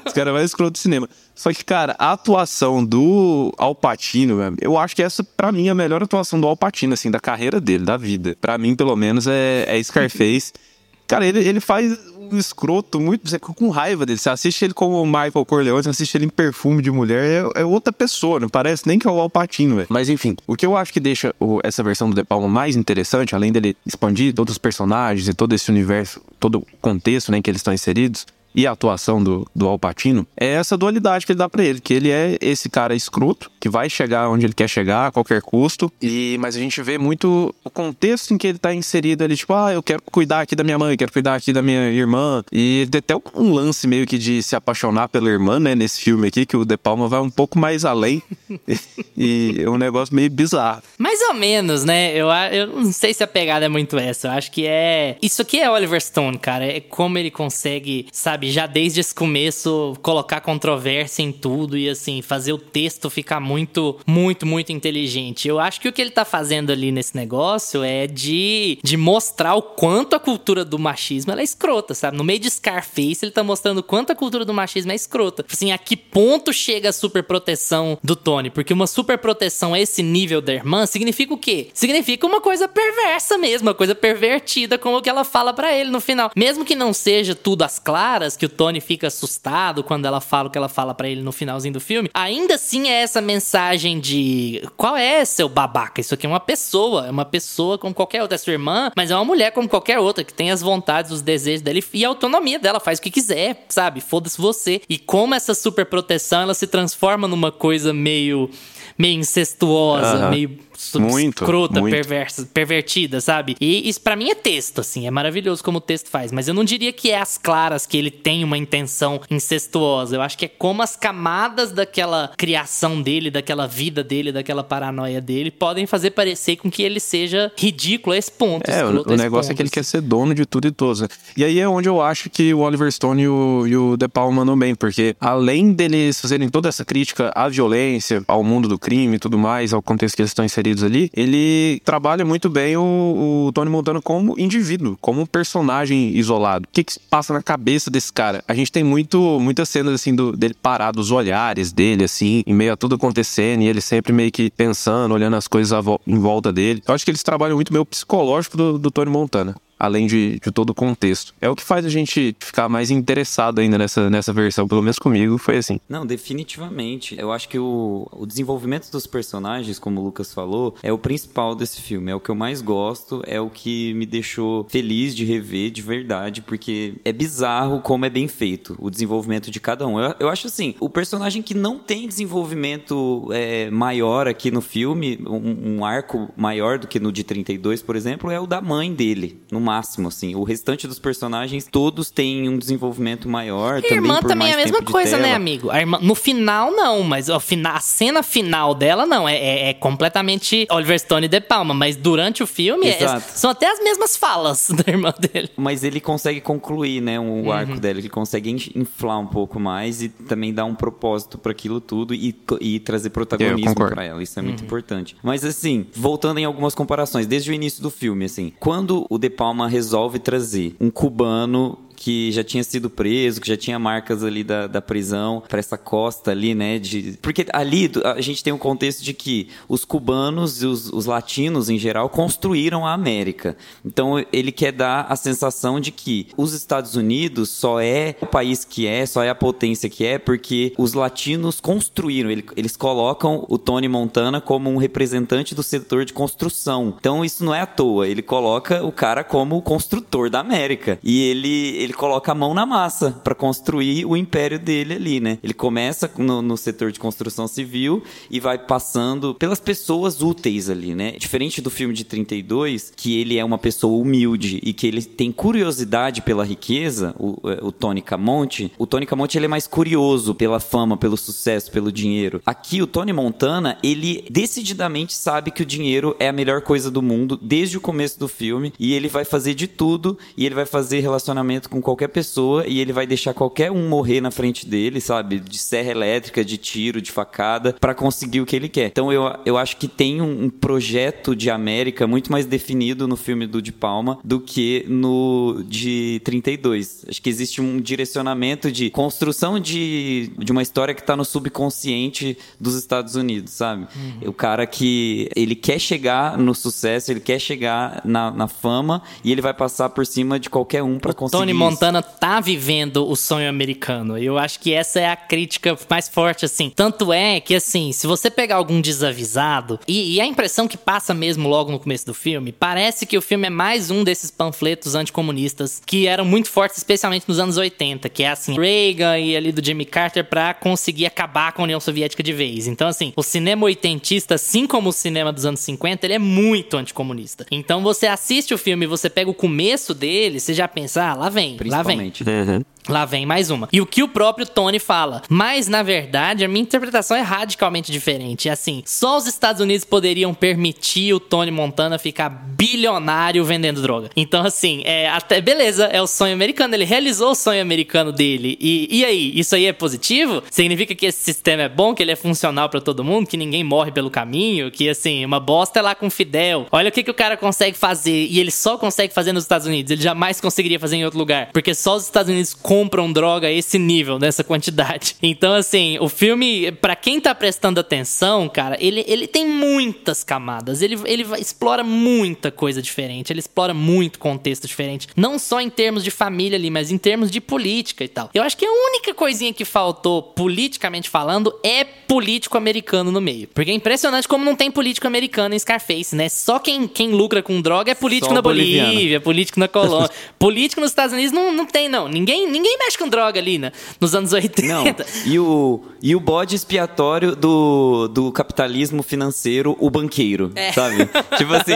Os caras mais escroto do cinema. Só que, cara, a atuação do Alpatino, eu acho que essa, para mim, é a melhor atuação do Alpatino, assim, da carreira dele, da vida. para mim, pelo menos, é, é Scarface. Cara, ele, ele faz um escroto muito. Você fica com raiva dele. Você assiste ele como o Michael Corleone, você assiste ele em perfume de mulher, é, é outra pessoa, não parece nem que é o Alpatino, velho. Mas enfim, o que eu acho que deixa o, essa versão do De Palma mais interessante, além dele expandir todos os personagens e todo esse universo, todo o contexto né, em que eles estão inseridos, e a atuação do, do Alpatino é essa dualidade que ele dá para ele, que ele é esse cara escroto, que vai chegar onde ele quer chegar a qualquer custo, e mas a gente vê muito o contexto em que ele tá inserido ali, tipo, ah, eu quero cuidar aqui da minha mãe, quero cuidar aqui da minha irmã, e tem até um lance meio que de se apaixonar pela irmã, né, nesse filme aqui, que o De Palma vai um pouco mais além, e é um negócio meio bizarro. Mais ou menos, né, eu, eu não sei se a pegada é muito essa, eu acho que é... Isso aqui é Oliver Stone, cara, é como ele consegue, sabe, sabe, já desde esse começo colocar controvérsia em tudo e assim, fazer o texto ficar muito, muito, muito inteligente. Eu acho que o que ele tá fazendo ali nesse negócio é de, de mostrar o quanto a cultura do machismo é escrota, sabe? No meio de Scarface, ele tá mostrando quanto a cultura do machismo é escrota. Assim, a que ponto chega a superproteção do Tony? Porque uma superproteção a esse nível da irmã significa o quê? Significa uma coisa perversa mesmo, uma coisa pervertida, como o que ela fala para ele no final. Mesmo que não seja tudo às claras, que o Tony fica assustado quando ela fala o que ela fala para ele no finalzinho do filme, ainda assim é essa mensagem de qual é seu babaca? Isso aqui é uma pessoa, é uma pessoa como qualquer outra, é sua irmã, mas é uma mulher como qualquer outra, que tem as vontades, os desejos dela e a autonomia dela, faz o que quiser, sabe? Foda-se você. E como essa super proteção ela se transforma numa coisa meio meio incestuosa, meio muito, escrota, muito. perversa, pervertida, sabe? E isso para mim é texto, assim, é maravilhoso como o texto faz, mas eu não diria que é as claras que ele tem uma intenção incestuosa. Eu acho que é como as camadas daquela criação dele, daquela vida dele, daquela paranoia dele, podem fazer parecer com que ele seja ridículo a esse ponto. É, o, o negócio ponto, é que ele quer ser dono de tudo e todos. Né? E aí é onde eu acho que o Oliver Stone e o, e o De Palma mandam bem, porque além deles fazerem toda essa crítica à violência, ao mundo do crime e tudo mais, ao contexto que eles estão inseridos ali, ele trabalha muito bem o, o Tony Montana como indivíduo, como personagem isolado. O que, que passa na cabeça desse cara? A gente tem muito, muitas cenas assim do, dele parado, os olhares dele, assim, em meio a tudo acontecendo, e ele sempre meio que pensando, olhando as coisas em volta dele. Eu acho que eles trabalham muito meio psicológico do, do Tony Montana além de, de todo o contexto. É o que faz a gente ficar mais interessado ainda nessa, nessa versão, pelo menos comigo foi assim. Não, definitivamente. Eu acho que o, o desenvolvimento dos personagens, como o Lucas falou, é o principal desse filme. É o que eu mais gosto, é o que me deixou feliz de rever de verdade, porque é bizarro como é bem feito o desenvolvimento de cada um. Eu, eu acho assim, o personagem que não tem desenvolvimento é, maior aqui no filme, um, um arco maior do que no de 32, por exemplo, é o da mãe dele, no máximo, assim. O restante dos personagens, todos têm um desenvolvimento maior. E também a irmã por também é a mesma coisa, né, amigo? A irmã, no final, não, mas a, a cena final dela, não. É, é, é, completamente Oliver Stone de Palma, mas durante o filme é, são até as mesmas falas da irmã dele. Mas ele consegue concluir, né, o uhum. arco dela, ele consegue inflar um pouco mais e também dar um propósito para aquilo tudo e, e trazer protagonismo para ela. Isso é muito uhum. importante. Mas assim, voltando em algumas comparações, desde o início do filme, assim, quando o De Palma resolve trazer um cubano que já tinha sido preso, que já tinha marcas ali da, da prisão para essa costa ali, né? De... Porque ali a gente tem um contexto de que os cubanos e os, os latinos em geral construíram a América. Então ele quer dar a sensação de que os Estados Unidos só é o país que é, só é a potência que é, porque os latinos construíram. Eles colocam o Tony Montana como um representante do setor de construção. Então isso não é à toa. Ele coloca o cara como o construtor da América. E ele, ele ele coloca a mão na massa para construir o império dele ali, né? Ele começa no, no, setor de construção civil e vai passando pelas pessoas úteis ali, né? Diferente do filme de 32, que ele é uma pessoa humilde e que ele tem curiosidade pela riqueza, o, é, o Tony Camonte, o Tony Camonte ele é mais curioso pela fama, pelo sucesso, pelo dinheiro. Aqui o Tony Montana, ele decididamente sabe que o dinheiro é a melhor coisa do mundo desde o começo do filme e ele vai fazer de tudo e ele vai fazer relacionamento com com qualquer pessoa e ele vai deixar qualquer um morrer na frente dele, sabe? De serra elétrica, de tiro, de facada, para conseguir o que ele quer. Então eu, eu acho que tem um, um, projeto de América muito mais definido no filme do De Palma do que no de 32. Acho que existe um direcionamento de construção de, de uma história que tá no subconsciente dos Estados Unidos, sabe? Uhum. O cara que ele quer chegar no sucesso, ele quer chegar na, na fama e ele vai passar por cima de qualquer um para conseguir. Tony Montana tá vivendo o sonho americano. Eu acho que essa é a crítica mais forte, assim. Tanto é que, assim, se você pegar algum desavisado, e, e a impressão que passa mesmo logo no começo do filme, parece que o filme é mais um desses panfletos anticomunistas que eram muito fortes, especialmente nos anos 80, que é assim, Reagan e ali do Jimmy Carter para conseguir acabar com a União Soviética de vez. Então, assim, o cinema oitentista, assim como o cinema dos anos 50, ele é muito anticomunista. Então, você assiste o filme você pega o começo dele, você já pensa, ah, lá vem, lá vem. Uhum. Lá vem mais uma. E o que o próprio Tony fala. Mas, na verdade, a minha interpretação é radicalmente diferente. É assim, só os Estados Unidos poderiam permitir o Tony Montana ficar bilionário vendendo droga. Então, assim, é até beleza, é o sonho americano. Ele realizou o sonho americano dele. E, e aí, isso aí é positivo? Significa que esse sistema é bom, que ele é funcional para todo mundo, que ninguém morre pelo caminho, que assim, uma bosta é lá com Fidel. Olha o que, que o cara consegue fazer. E ele só consegue fazer nos Estados Unidos. Ele jamais conseguiria fazer em outro lugar. Porque só os Estados Unidos compram droga a esse nível, nessa quantidade. Então, assim, o filme, para quem tá prestando atenção, cara, ele, ele tem muitas camadas. Ele, ele explora muita coisa diferente. Ele explora muito contexto diferente. Não só em termos de família ali, mas em termos de política e tal. Eu acho que a única coisinha que faltou, politicamente falando, é político americano no meio. Porque é impressionante como não tem político americano em Scarface, né? Só quem, quem lucra com droga é político Só na Bolívia, político na Colômbia. político nos Estados Unidos não, não tem, não. Ninguém, ninguém mexe com droga ali, né? Nos anos 80. Não. E o, e o bode expiatório do, do capitalismo financeiro, o banqueiro, é. sabe? tipo assim,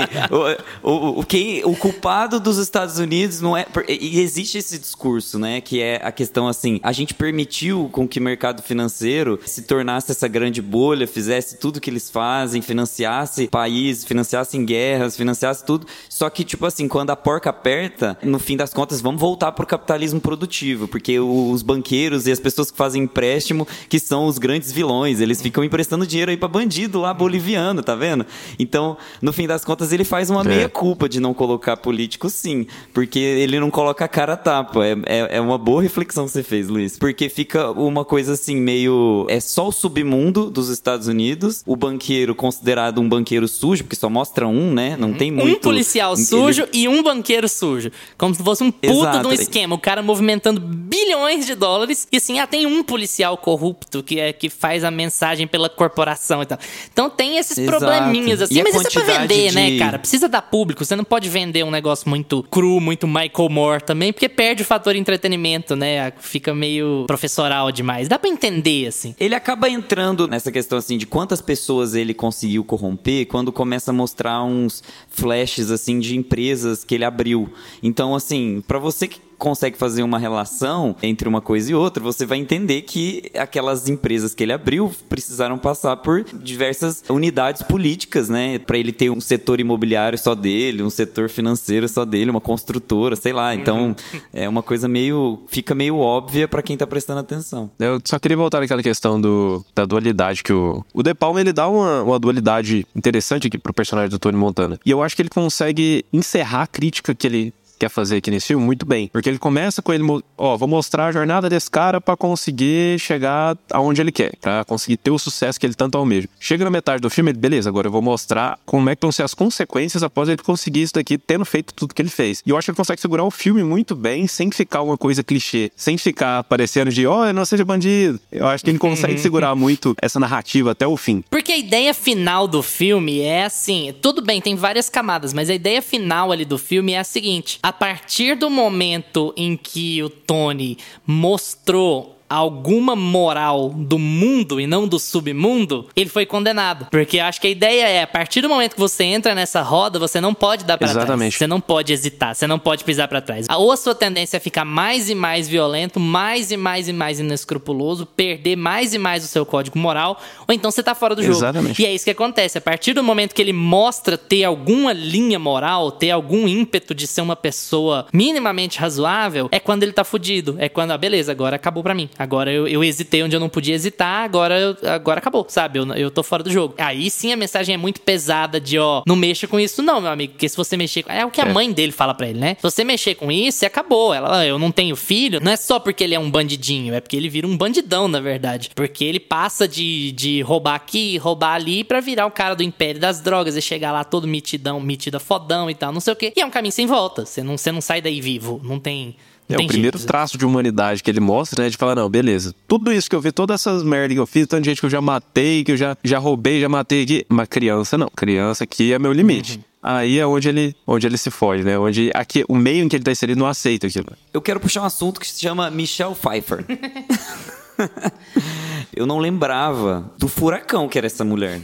o, o, o, quem, o culpado dos Estados Unidos não é. E existe esse discurso, né? Que é a questão assim: a gente permitiu com que o mercado financeiro se tornasse essa grande bolha, fizesse tudo que eles fazem, financiasse países, financiasse guerras, financiasse tudo. Só que, tipo assim, quando a porca aperta, no fim das contas, vamos voltar pro capitalismo produtivo porque os banqueiros e as pessoas que fazem empréstimo que são os grandes vilões, eles ficam emprestando dinheiro aí para bandido lá boliviano, tá vendo? Então, no fim das contas, ele faz uma é. meia culpa de não colocar político, sim, porque ele não coloca a cara a tapa. É, é, é uma boa reflexão que você fez, Luiz, porque fica uma coisa assim meio é só o submundo dos Estados Unidos, o banqueiro considerado um banqueiro sujo, porque só mostra um, né? Não tem muito. Um policial sujo ele... e um banqueiro sujo, como se fosse um puta Exato. de um esquema, o cara movimentando bilhões de dólares. E assim, ah, tem um policial corrupto que, é, que faz a mensagem pela corporação e tal. Então tem esses Exato. probleminhas assim, mas isso é pra vender, né, de... né, cara? Precisa dar público. Você não pode vender um negócio muito cru, muito Michael Moore também, porque perde o fator entretenimento, né? Fica meio professoral demais. Dá pra entender, assim. Ele acaba entrando nessa questão, assim, de quantas pessoas ele conseguiu corromper quando começa a mostrar uns flashes, assim, de empresas que ele abriu. Então, assim, para você que consegue fazer uma relação entre uma coisa e outra, você vai entender que aquelas empresas que ele abriu precisaram passar por diversas unidades políticas, né? Para ele ter um setor imobiliário só dele, um setor financeiro só dele, uma construtora, sei lá. Então, uhum. é uma coisa meio. fica meio óbvia para quem tá prestando atenção. Eu só queria voltar naquela questão do, da dualidade que o. O De Palma ele dá uma, uma dualidade interessante aqui pro personagem do Tony Montana. E eu acho que ele consegue encerrar a crítica que ele quer fazer aqui nesse filme muito bem. Porque ele começa com ele, ó, vou mostrar a jornada desse cara para conseguir chegar aonde ele quer, para conseguir ter o sucesso que ele tanto almeja. Chega na metade do filme, ele, beleza, agora eu vou mostrar como é que vão ser as consequências após ele conseguir isso daqui, tendo feito tudo que ele fez. E eu acho que ele consegue segurar o filme muito bem, sem ficar uma coisa clichê, sem ficar parecendo de, ó, oh, eu não seja bandido. Eu acho que ele consegue segurar muito essa narrativa até o fim. Porque a ideia final do filme é assim, tudo bem, tem várias camadas, mas a ideia final ali do filme é a seguinte: a partir do momento em que o Tony mostrou alguma moral do mundo e não do submundo, ele foi condenado. Porque eu acho que a ideia é, a partir do momento que você entra nessa roda, você não pode dar para trás. Você não pode hesitar, você não pode pisar para trás. Ou a sua tendência é ficar mais e mais violento, mais e mais e mais inescrupuloso, perder mais e mais o seu código moral, ou então você tá fora do jogo. Exatamente. E é isso que acontece. A partir do momento que ele mostra ter alguma linha moral, ter algum ímpeto de ser uma pessoa minimamente razoável, é quando ele tá fudido. É quando, ah, beleza, agora acabou pra mim. Agora eu, eu hesitei onde eu não podia hesitar, agora, eu- agora acabou, sabe? Eu, eu tô fora do jogo. Aí sim a mensagem é muito pesada de, ó, não mexa com isso não, meu amigo, porque se você mexer com... É o que a É. mãe dele fala pra ele, né? Se você mexer com isso, acabou. Ela, "Ah, eu não tenho filho, não é só porque ele é um bandidinho, é porque ele vira um bandidão, na verdade. Porque ele passa de, de roubar aqui, roubar ali, pra virar o cara do império das drogas e chegar lá todo mitidão, mitida fodão e tal, não sei o quê. E é um caminho sem volta. Você não, você não sai daí vivo. Não tem. É tem o primeiro jeito. traço de humanidade que ele mostra, né? De falar, não, beleza. Tudo isso que eu vi, todas essas merdas que eu fiz, tanta gente que eu já matei, que eu já, já roubei, já matei aqui. Mas criança não. Criança aqui é meu limite. Aí é onde ele, onde ele se foge, né? Onde aqui, o meio em que ele tá inserido não aceita aquilo. Eu quero puxar um assunto que se chama Michelle Pfeiffer. Eu não lembrava do furacão que era essa mulher.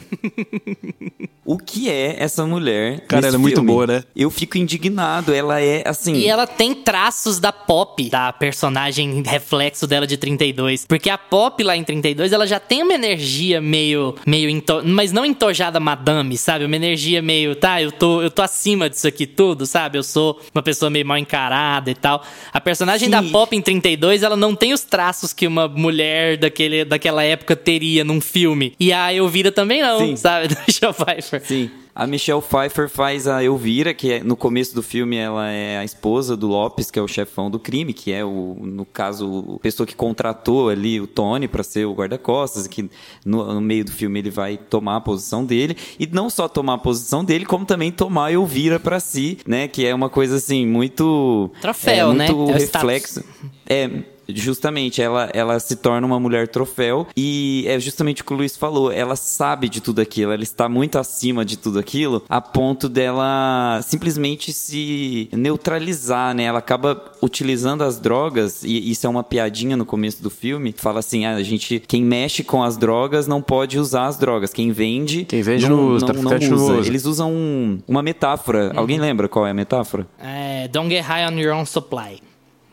O que é essa mulher? Cara, nesse ela é muito filme? boa, né? Eu fico indignado. Ela é assim. E ela tem traços da Pop, da personagem reflexo dela de 32. Porque a Pop lá em 32, ela já tem uma energia meio. meio ento... mas não entojada madame, sabe? Uma energia meio, tá, eu tô, eu tô acima disso aqui tudo, sabe? Eu sou uma pessoa meio mal encarada e tal. A personagem Sim. da Pop em 32, ela não tem os traços que uma mulher daquele, daquela época teria num filme. E a Elvira também não, Sim. sabe? Do Michelle Pfeiffer. Sim. A Michelle Pfeiffer faz a Elvira, que é, no começo do filme ela é a esposa do Lopes, que é o chefão do crime, que é o, no caso, a pessoa que contratou ali o Tony para ser o guarda-costas, que no, no meio do filme ele vai tomar a posição dele e não só tomar a posição dele, como também tomar a Elvira para si, né, que é uma coisa assim muito Troféu, é, né? muito É o reflexo. É, justamente, ela, ela se torna uma mulher troféu e é justamente o que o Luiz falou, ela sabe de tudo aquilo, ela está muito acima de tudo aquilo, a ponto dela simplesmente se neutralizar, né? Ela acaba utilizando as drogas, e isso é uma piadinha no começo do filme, fala assim, ah, a gente, quem mexe com as drogas não pode usar as drogas, quem vende... Quem vende não, usa, não, não não usa. usa. Eles usam um- uma metáfora, alguém lembra qual é a metáfora? É, don't get high on your own supply.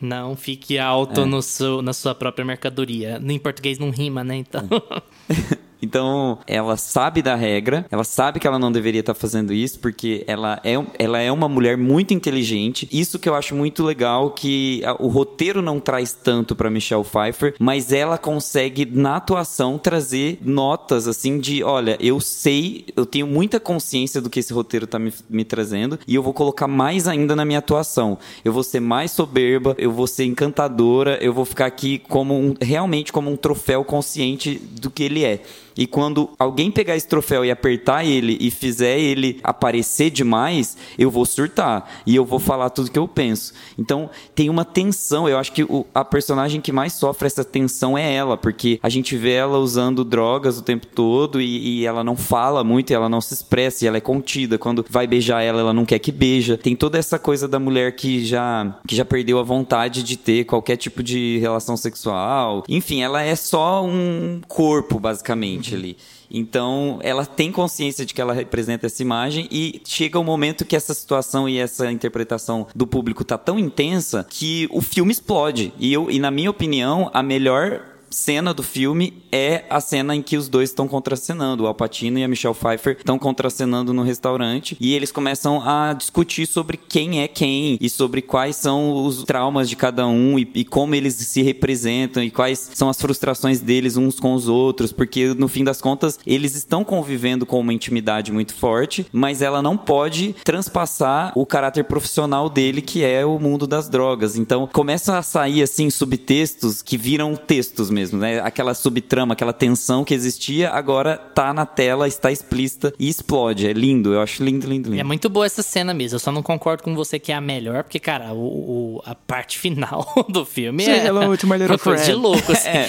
Não fique alto no seu, na sua própria mercadoria. Em português não rima, né? Então. Então, ela sabe da regra, ela sabe que ela não deveria estar fazendo isso, porque ela é, ela é uma mulher muito inteligente. Isso que eu acho muito legal, que a- o roteiro não traz tanto pra Michelle Pfeiffer, mas ela consegue, na atuação, trazer notas, assim, de, olha, eu sei, eu tenho muita consciência do que esse roteiro tá me, me trazendo, e eu vou colocar mais ainda na minha atuação. Eu vou ser mais soberba, eu vou ser encantadora, eu vou ficar aqui como um, realmente como um troféu consciente do que ele é. E quando alguém pegar esse troféu e apertar ele e fizer ele aparecer demais, eu vou surtar. E eu vou falar tudo que eu penso. Então, tem uma tensão. Eu acho que o- a personagem que mais sofre essa tensão é ela, porque a gente vê ela usando drogas o tempo todo e, e ela não fala muito, ela não se expressa, ela é contida. Quando vai beijar ela, ela não quer que beija. Tem toda essa coisa da mulher que já, que já perdeu a vontade de ter qualquer tipo de relação sexual. Enfim, ela é só um corpo, basicamente, ali. Então, ela tem consciência de que ela representa essa imagem e chega um momento que essa situação e essa interpretação do público tá tão intensa que o filme explode. E, eu, e na minha opinião, a melhor cena do filme é a cena em que os dois estão contracenando. O Al Pacino e a Michelle Pfeiffer estão contracenando no restaurante e eles começam a discutir sobre quem é quem e sobre quais são os traumas de cada um e, e como eles se representam e quais são as frustrações deles uns com os outros, porque no fim das contas eles estão convivendo com uma intimidade muito forte, mas ela não pode transpassar o caráter profissional dele, que é o mundo das drogas. Então começam a sair assim subtextos que viram textos mesmo, né? Aquela subtrama, aquela tensão que existia, agora tá na tela, está explícita e explode. É lindo, eu acho lindo, lindo, lindo. É muito boa essa cena mesmo. Eu só não concordo com você que é a melhor, porque, cara, o, o- a parte final do filme Say é hello little uma coisa de louco, assim. É.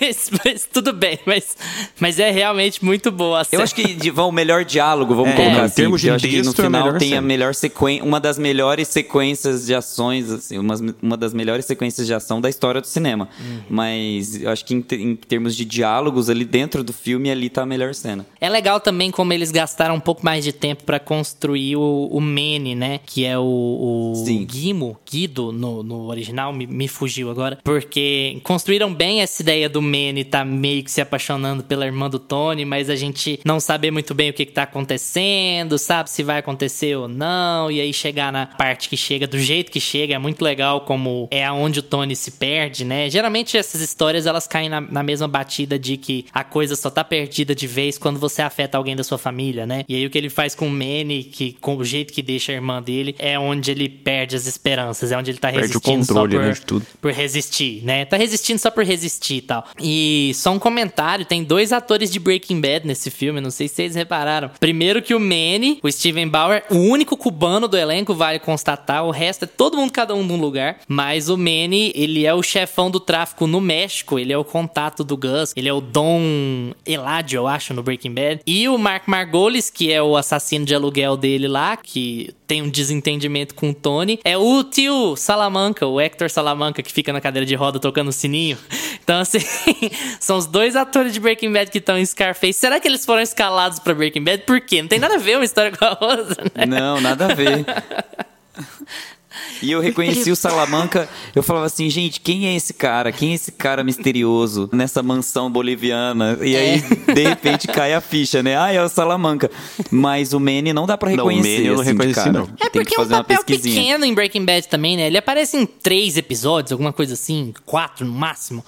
Mas, mas tudo bem, mas, mas é realmente muito boa a Eu cena. acho que vão o melhor diálogo, vamos É, colocar em assim. termos de eu acho que no é a final tem a cena. melhor sequência, uma das melhores sequências de ações, assim, umas- uma das melhores sequências de ação da história do cinema. Uhum. Mas acho que em, em termos de diálogos ali dentro do filme, ali tá a melhor cena. É legal também como eles gastaram um pouco mais de tempo pra construir o, o Manny, né? Que é o, o Sim. Guimo, Guido no, no original, me, me fugiu agora. Porque construíram bem essa ideia do Manny tá meio que se apaixonando pela irmã do Tony, mas a gente não saber muito bem o que, que tá acontecendo, sabe se vai acontecer ou não. E aí chegar na parte que chega, do jeito que chega, é muito legal como é aonde o Tony se perde, né? Geralmente essas histórias elas caem na, na mesma batida de que a coisa só tá perdida de vez quando você afeta alguém da sua família, né? E aí o que ele faz com o Manny, que com o jeito que deixa a irmã dele, é onde ele perde as esperanças, é onde ele tá Perde o resistindo só controle, por, né, de tudo. por resistir, né? Tá resistindo só por resistir e tal. E só um comentário, tem dois atores de Breaking Bad nesse filme, não sei se vocês repararam. Primeiro que o Manny, o Steven Bauer, o único cubano do elenco, vale constatar, o resto é todo mundo cada um num lugar, mas o Manny, ele é o chefão do tráfico no México, ele é o contato do Gus, ele é o Dom Eladio, eu acho, no Breaking Bad. E o Mark Margolis, que é o assassino de aluguel dele lá, que tem um desentendimento com o Tony, é o tio Salamanca, o Hector Salamanca, que fica na cadeira de roda tocando sininho. Então, assim, são os dois atores de Breaking Bad que estão em Scarface. Será que eles foram escalados pra Breaking Bad? Por quê? Não tem nada a ver uma história com a outra, né? Não, nada a ver. E eu reconheci o Salamanca, eu falava assim, gente, quem é esse cara? Quem é esse cara misterioso nessa mansão boliviana? E aí, É. de repente, cai a ficha, né? Ah, é o Salamanca. Mas o Manny não dá pra Não, o reconhecer. Manny eu não assim, reconheci, não. É Tem porque que é um papel pequeno em Breaking Bad também, né? Ele aparece em três episódios, alguma coisa assim, quatro no máximo.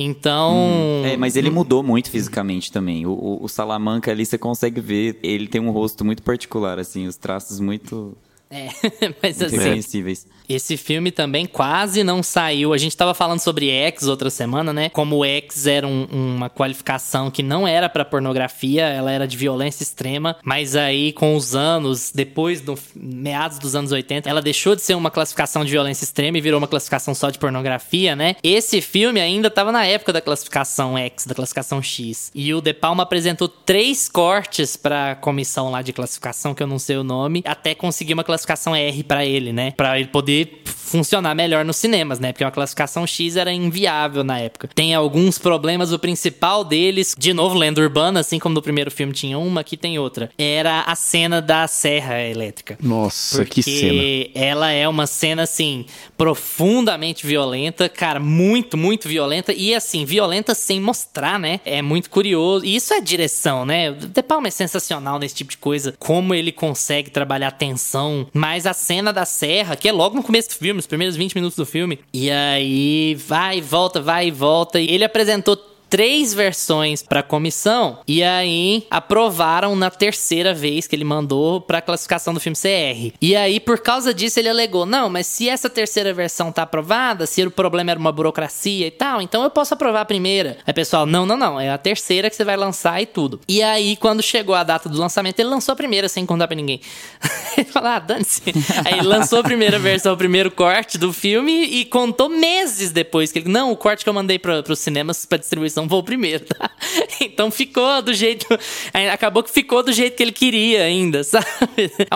Então. É, mas ele mudou muito fisicamente também. O, o, o Salamanca ali você consegue ver, ele tem um rosto muito particular, assim, os traços muito, É, mas assim. Esse filme também quase não saiu. A gente tava falando sobre X outra semana, né? Como o X era um- uma qualificação que não era pra pornografia, ela era de violência extrema, mas aí com os anos, depois do meados dos anos 80, ela deixou de ser uma classificação de violência extrema e virou uma classificação só de pornografia, né? Esse filme ainda tava na época da classificação X, da classificação X. E o De Palma apresentou três cortes pra comissão lá de classificação, que eu não sei o nome, até conseguir uma classificação R pra ele, né? Pra ele poder funcionar melhor nos cinemas, né? Porque uma classificação X era inviável na época. Tem alguns problemas, o principal deles, de novo, lenda urbana, assim como no primeiro filme tinha uma, aqui tem outra. Era a cena da serra elétrica. Nossa, que cena. ela é uma cena, assim, profundamente violenta, cara, muito, muito violenta. E, assim, violenta sem mostrar, né? É muito curioso. E isso é direção, né? De Palma é sensacional nesse tipo de coisa. Como ele consegue trabalhar tensão. Mas a cena da serra, que é logo no começo do filme, os primeiros 20 minutos do filme. E aí, vai volta, vai e volta. E ele apresentou três versões pra comissão e aí aprovaram na terceira vez que ele mandou pra classificação do filme CR. E aí por causa disso ele alegou: "Não, mas se essa terceira versão tá aprovada, se o problema era uma burocracia e tal, então eu posso aprovar a primeira". Aí pessoal: "Não, não, não, é a terceira que você vai lançar e tudo". E aí quando chegou a data do lançamento, ele lançou a primeira sem contar pra ninguém. ele falou: "Ah, dane-se". Aí lançou a primeira versão, o primeiro corte do filme e contou meses depois que ele: "Não, o corte que eu mandei para os cinemas pra distribuição vou primeiro, tá? Então ficou do jeito. Acabou que ficou do jeito que ele queria ainda, sabe?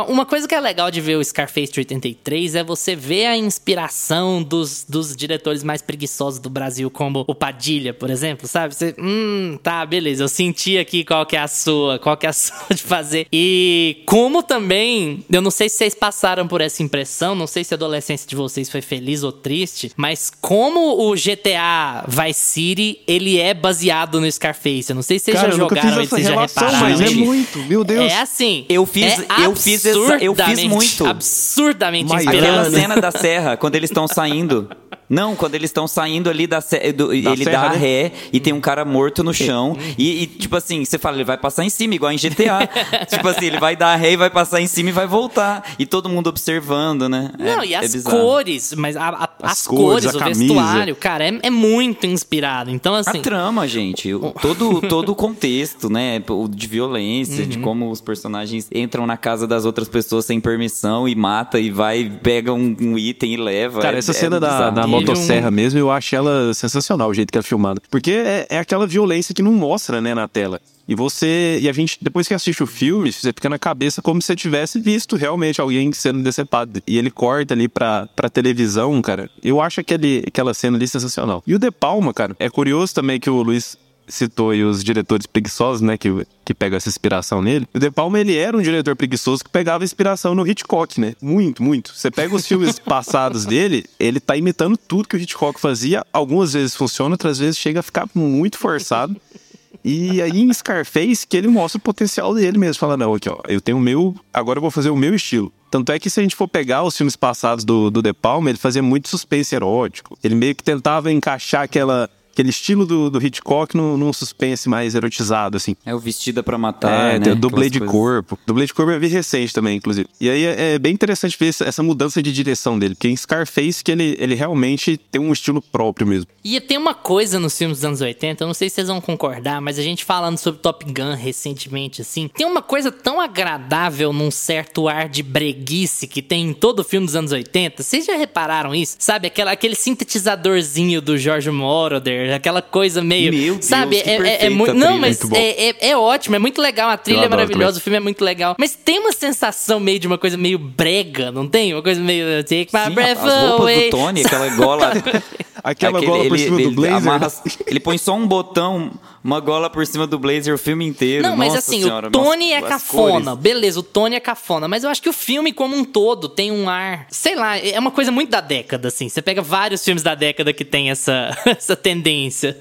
Uma coisa que é legal de ver o Scarface de 83 é você ver a inspiração dos, dos diretores mais preguiçosos do Brasil, como o Padilha, por exemplo, sabe? Você, hum, tá, beleza, eu senti aqui qual que é a sua, qual que é a sua de fazer. E como também, eu não sei se vocês passaram por essa impressão, não sei se a adolescência de vocês foi feliz ou triste, mas como o GTA Vice City, ele é baseado no Scarface. Eu não sei se vocês Cara, já jogaram essa vocês já repararam. mas é muito, meu Deus. É assim. Eu fiz- é eu fiz essa- eu fiz absurdamente- muito. Absurdamente Miami. Aquela inspirado. cena da serra, quando eles estão saindo Não, quando eles estão saindo ali da, se... do... ele serra, dá né? ré e tem um cara morto no chão. E, e, tipo assim, você fala, ele vai passar em cima, igual em GTA. tipo assim, ele vai dar ré e vai passar em cima e vai voltar. E todo mundo observando, né? É- Não, e é as bizarro. cores, mas a- a- as, As cores, cores, a o camisa. vestuário, cara, é, é muito inspirado. Então, A assim. trama, gente. o- Todo, todo o contexto, né? o De violência, Uhum. de como os personagens entram na casa das outras pessoas sem permissão e mata e vai, pega um, um item e leva. Cara, É- essa é cena da, da motosserra um- mesmo, eu acho ela sensacional, o jeito que ela é filmada. Porque é, é aquela violência que não mostra, né, na tela. E você. E a gente, depois que assiste o filme, você fica na cabeça como se você tivesse visto realmente alguém sendo decepado. E ele corta ali pra, pra televisão, cara. Eu acho aquele, aquela cena ali sensacional. E o De Palma, cara, é curioso também que o Luiz citou aí os diretores preguiçosos, né, que, que pegam essa inspiração nele. O De Palma, ele era um diretor preguiçoso que pegava inspiração no Hitchcock, né? Muito, muito. Você pega os filmes passados dele, ele tá imitando tudo que o Hitchcock fazia. Algumas vezes funciona, outras vezes chega a ficar muito forçado. E aí em Scarface que ele mostra o potencial dele mesmo, fala, não, aqui ó, eu tenho o meu, agora eu vou fazer o meu estilo. Tanto é que se a gente for pegar os filmes passados do, do De Palma, ele fazia muito suspense erótico. Ele meio que tentava encaixar aquela, aquele estilo do, do Hitchcock num, num suspense mais erotizado, assim. É o vestida pra matar, É, né? tem o dublê de coisas. corpo. Dublê de corpo é bem recente também, inclusive. E aí é, é bem interessante ver essa, essa mudança de direção dele. Porque em Scarface que ele, ele realmente tem um estilo próprio mesmo. E tem uma coisa nos filmes dos anos 80, eu não sei se vocês vão concordar, mas a gente falando sobre Top Gun recentemente, assim, tem uma coisa tão agradável num certo ar de breguice que tem em todo filme dos anos 80. Vocês já repararam isso? Sabe, aquela, aquele sintetizadorzinho do George Moroder, aquela coisa meio. Meu Deus, sabe, que é, é, é muito. Não, mas Muito é, é, é ótimo, é muito legal. A trilha é maravilhosa, também. o filme é muito legal. Mas tem uma sensação meio de uma coisa meio brega, não tem? Uma coisa meio. Take my Sim, breath as roupas away. do Tony, aquela gola. Aquela Aquele- gola por cima do blazer. amarra- ele põe só um botão, uma gola por cima do blazer o filme inteiro. Não, mas Nossa assim, senhora, o Tony nossa, é cafona. cores. Beleza, o Tony é cafona. Mas eu acho que o filme como um todo tem um ar... Sei lá, é uma coisa muito da década, assim. Você pega vários filmes da década que tem essa, essa tendência.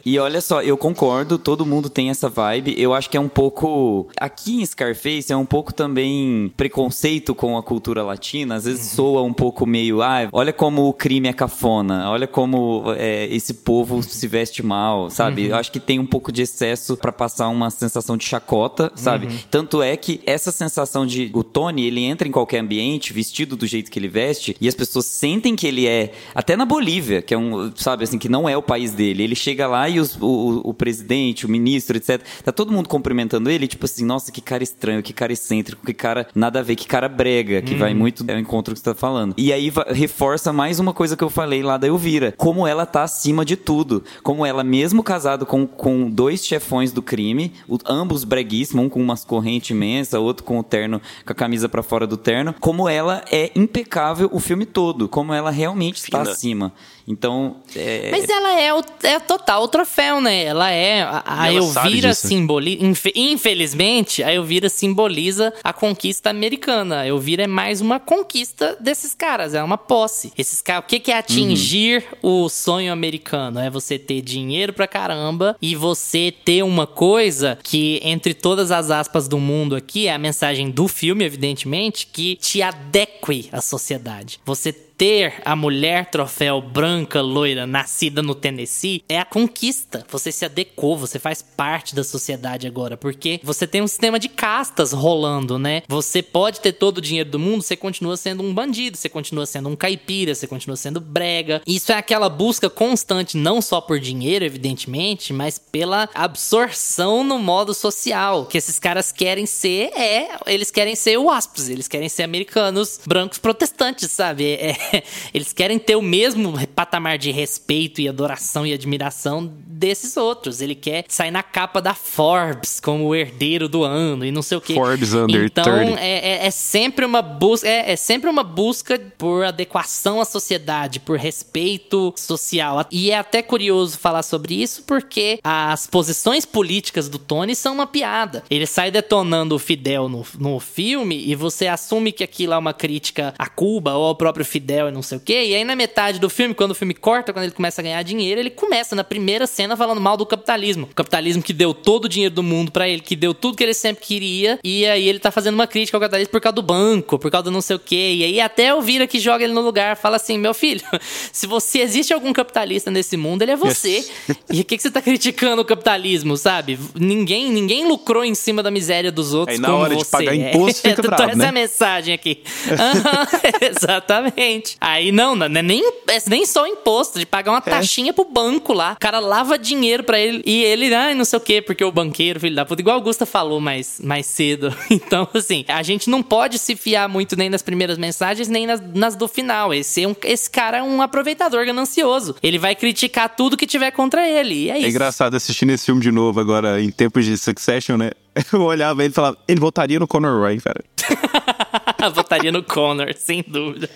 E olha só, eu concordo, todo mundo tem essa vibe. Eu acho que é um pouco. Aqui em Scarface é um pouco também preconceito com a cultura latina. Às vezes soa um pouco meio. Ah, olha como o crime é cafona. Olha como é, esse povo se veste mal, sabe? Eu acho que tem um pouco de excesso pra passar uma sensação de chacota, sabe? Tanto é que essa sensação de. O Tony, ele entra em qualquer ambiente vestido do jeito que ele veste e as pessoas sentem que ele é. Até na Bolívia, que é um. Sabe assim, que não é o país dele. Ele chega lá e os- o, o presidente, o ministro, etc. Tá todo mundo cumprimentando ele, tipo assim, nossa, que cara estranho, que cara excêntrico, que cara nada a ver, que cara brega, que vai muito ao encontro que você tá falando. E aí reforça mais uma coisa que eu falei lá da Elvira. Como ela tá acima de tudo. Como ela, mesmo casado com, com dois chefões do crime, o- ambos breguíssimos, um com umas correntes imensas, outro com o terno, com a camisa pra fora do terno, como ela é impecável o filme todo. Como ela realmente está acima. Então, é, Mas ela é, o, é total o troféu, né? Ela é. A, a ela Elvira simboliza. infelizmente, a Elvira simboliza a conquista americana. A Elvira é mais uma conquista desses caras, é uma posse. Esses caras. O que, que é atingir o sonho americano? É você ter dinheiro pra caramba e você ter uma coisa que, entre todas as aspas do mundo aqui, é a mensagem do filme, evidentemente, que te adeque à sociedade. Você ter a mulher troféu branca, loira, nascida no Tennessee é a conquista. Você se adequou, você faz parte da sociedade agora, porque você tem um sistema de castas rolando, né? Você pode ter todo o dinheiro do mundo, você continua sendo um bandido, você continua sendo um caipira, você continua sendo brega. Isso é aquela busca constante, não só por dinheiro, evidentemente, mas pela absorção no modo social. Que esses caras querem ser é, eles querem ser waspos, eles querem ser americanos brancos protestantes, sabe? É- eles querem ter o mesmo patamar de respeito e adoração e admiração desses outros. Ele quer sair na capa da Forbes como o herdeiro do ano e não sei o que. Forbes under então 30. é, é- é sempre uma busca, é, é sempre uma busca por adequação à sociedade, por respeito social. E é até curioso falar sobre isso porque as posições políticas do Tony são uma piada. Ele sai detonando o Fidel no, no filme e você assume que aquilo é uma crítica a Cuba ou ao próprio Fidel e não sei o quê. E aí na metade do filme, quando o filme corta, quando ele começa a ganhar dinheiro, ele começa na primeira cena falando mal do capitalismo. O capitalismo que deu todo o dinheiro do mundo para ele, que deu tudo que ele sempre queria. E aí ele tá fazendo uma crítica ao capitalismo por causa do banco, por causa do não sei o quê. E aí até o Vira que joga ele no lugar fala assim: meu filho, se você existe algum capitalista nesse mundo, ele é você. Yes. E o que, que você tá criticando o capitalismo, sabe? Ninguém, ninguém lucrou em cima da miséria dos outros. Aí na hora você. de pagar imposto, fica bravo, essa né? é mensagem aqui. Uhum, exatamente. Aí não, não é nem, é nem só imposto, de pagar uma é. taxinha pro banco lá. O cara lava dinheiro para ele e ele, ai, não sei o quê, porque o banqueiro, filho da puta, igual a Augusta falou mais, mais cedo. Então, assim, a gente não pode se fiar muito nem nas primeiras mensagens, nem nas, nas do final. Esse, é um, esse cara é um aproveitador ganancioso. Ele vai criticar tudo que tiver contra ele. é, é engraçado assistindo esse filme de novo agora, em tempos de Succession, né? Eu olhava ele e falava, ele votaria no Conor Roy, cara. votaria no Conor, sem dúvida.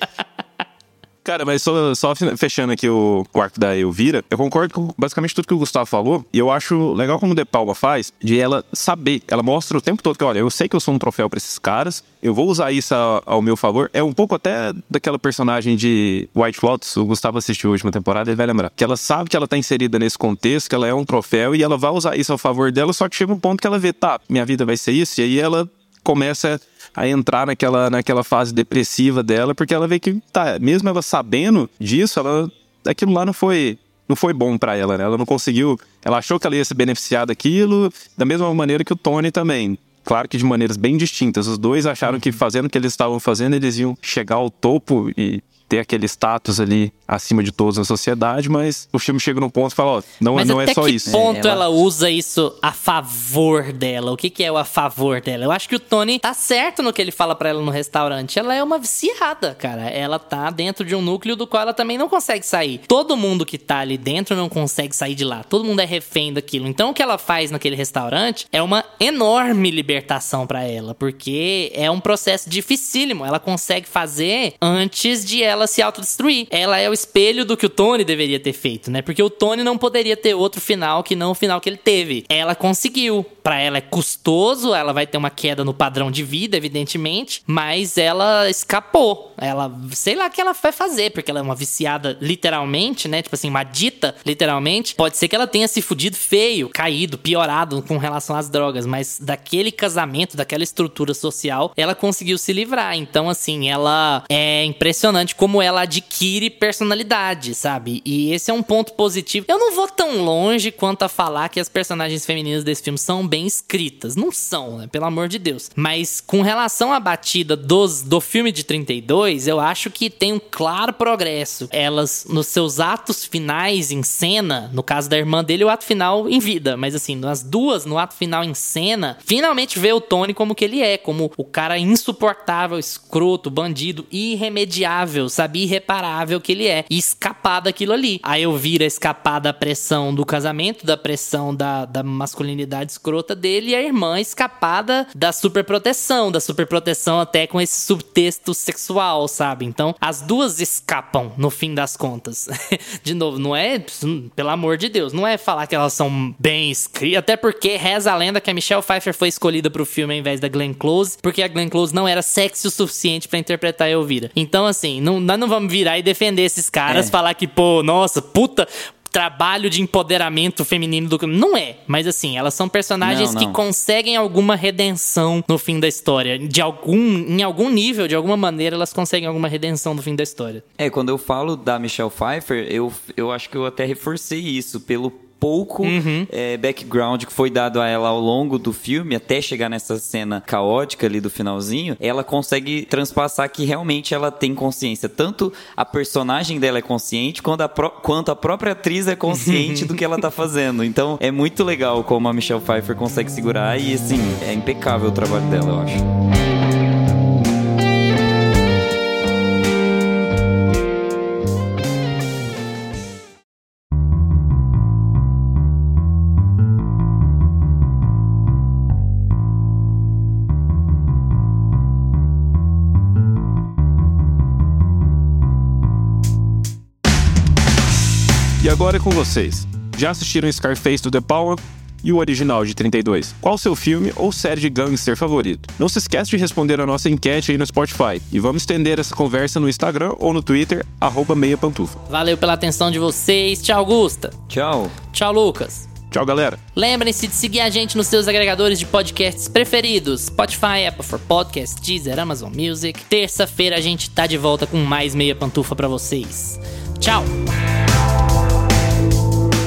Cara, mas só, só fechando aqui o, o arco da Elvira, eu concordo com basicamente tudo que o Gustavo falou, e eu acho legal como o De Palma faz, de ela saber, ela mostra o tempo todo que, olha, eu sei que eu sou um troféu para esses caras, eu vou usar isso ao, ao, meu favor. É um pouco até daquela personagem de White Lotus, o Gustavo assistiu a última temporada, ele vai lembrar, que ela sabe que ela tá inserida nesse contexto, que ela é um troféu, e ela vai usar isso ao favor dela, só que chega um ponto que ela vê, tá, minha vida vai ser isso, e aí ela começa a entrar naquela, naquela fase depressiva dela, porque ela vê que, tá, mesmo ela sabendo disso, ela, aquilo lá não foi não foi bom para ela, né? Ela não conseguiu. Ela achou que ela ia se beneficiar daquilo, da mesma maneira que o Tony também. Claro que de maneiras bem distintas. Os dois acharam que fazendo o que eles estavam fazendo, eles iam chegar ao topo e ter aquele status ali acima de todos na sociedade, mas o filme chega num ponto e fala, ó, não, mas não é só isso. Mas até que ponto é, ela... ela... usa isso a favor dela? O que, que é o a favor dela? Eu acho que o Tony tá certo no que ele fala para ela no restaurante. Ela é uma viciada, cara. Ela tá dentro de um núcleo do qual ela também não consegue sair. Todo mundo que tá ali dentro não consegue sair de lá. Todo mundo é refém daquilo. Então o que ela faz naquele restaurante é uma enorme libertação para ela, porque é um processo dificílimo. Ela consegue fazer antes de ela ela se autodestruir. Ela é o espelho do que o Tony deveria ter feito, né? Porque o Tony não poderia ter outro final que não o final que ele teve. Ela conseguiu. Para ela é custoso, ela vai ter uma queda no padrão de vida, evidentemente, mas ela escapou. Ela, sei lá o que ela vai fazer, porque ela é uma viciada literalmente, né? Tipo assim, uma dita literalmente. Pode ser que ela tenha se fudido feio, caído, piorado com relação às drogas, mas daquele casamento, daquela estrutura social, ela conseguiu se livrar. Então, assim, ela é impressionante como ela adquire personalidade, sabe? E esse é um ponto positivo. Eu não vou tão longe quanto a falar que as personagens femininas desse filme são bem escritas. Não são, né? Pelo amor de Deus. Mas com relação à batida dos, do filme de 32, eu acho que tem um claro progresso. Elas, nos seus atos finais em cena, no caso da irmã dele, o ato final em vida, mas assim, nas duas, no ato final em cena, finalmente vê o Tony como que ele é, como o cara insuportável, escroto, bandido, irremediável, sabe? Irreparável que ele é. E escapar daquilo ali. Aí eu vira escapar da pressão do casamento, da pressão da, da masculinidade escrota dele, e a irmã escapada da superproteção, da superproteção até com esse subtexto sexual, sabe? Então, as duas escapam no fim das contas. de novo, não é, pelo amor de Deus, não é falar que elas são bem escritas, até porque reza a lenda que a Michelle Pfeiffer foi escolhida pro filme ao invés da Glenn Close, porque a Glenn Close não era sexy o suficiente para interpretar a Elvira. Então, assim, não, nós não vamos virar e defender esses caras, é. falar que, pô, nossa, puta, trabalho de empoderamento feminino do não é, mas assim, elas são personagens não, não. que conseguem alguma redenção no fim da história, de algum em algum nível, de alguma maneira elas conseguem alguma redenção no fim da história. É, quando eu falo da Michelle Pfeiffer, eu, eu acho que eu até reforcei isso pelo pouco uhum. é, background que foi dado a ela ao longo do filme, até chegar nessa cena caótica ali do finalzinho, ela consegue transpassar que realmente ela tem consciência. Tanto a personagem dela é consciente, quanto a, quanto a própria atriz é consciente do que ela tá fazendo. Então é muito legal como a Michelle Pfeiffer consegue segurar e assim, é impecável o trabalho dela, eu acho. Agora é com vocês. Já assistiram Scarface do The Power? E o original de 32? Qual seu filme ou série de gangster favorito? Não se esquece de responder a nossa enquete aí no Spotify. E vamos estender essa conversa no Instagram ou no Twitter, arroba meia pantufa. Valeu pela atenção de vocês. Tchau, Augusta. Tchau. Tchau, Lucas. Tchau, galera. Lembrem-se de seguir a gente nos seus agregadores de podcasts preferidos: Spotify, Apple for Podcasts, Deezer, Amazon Music. Terça-feira a gente tá de volta com mais meia pantufa para vocês. Tchau.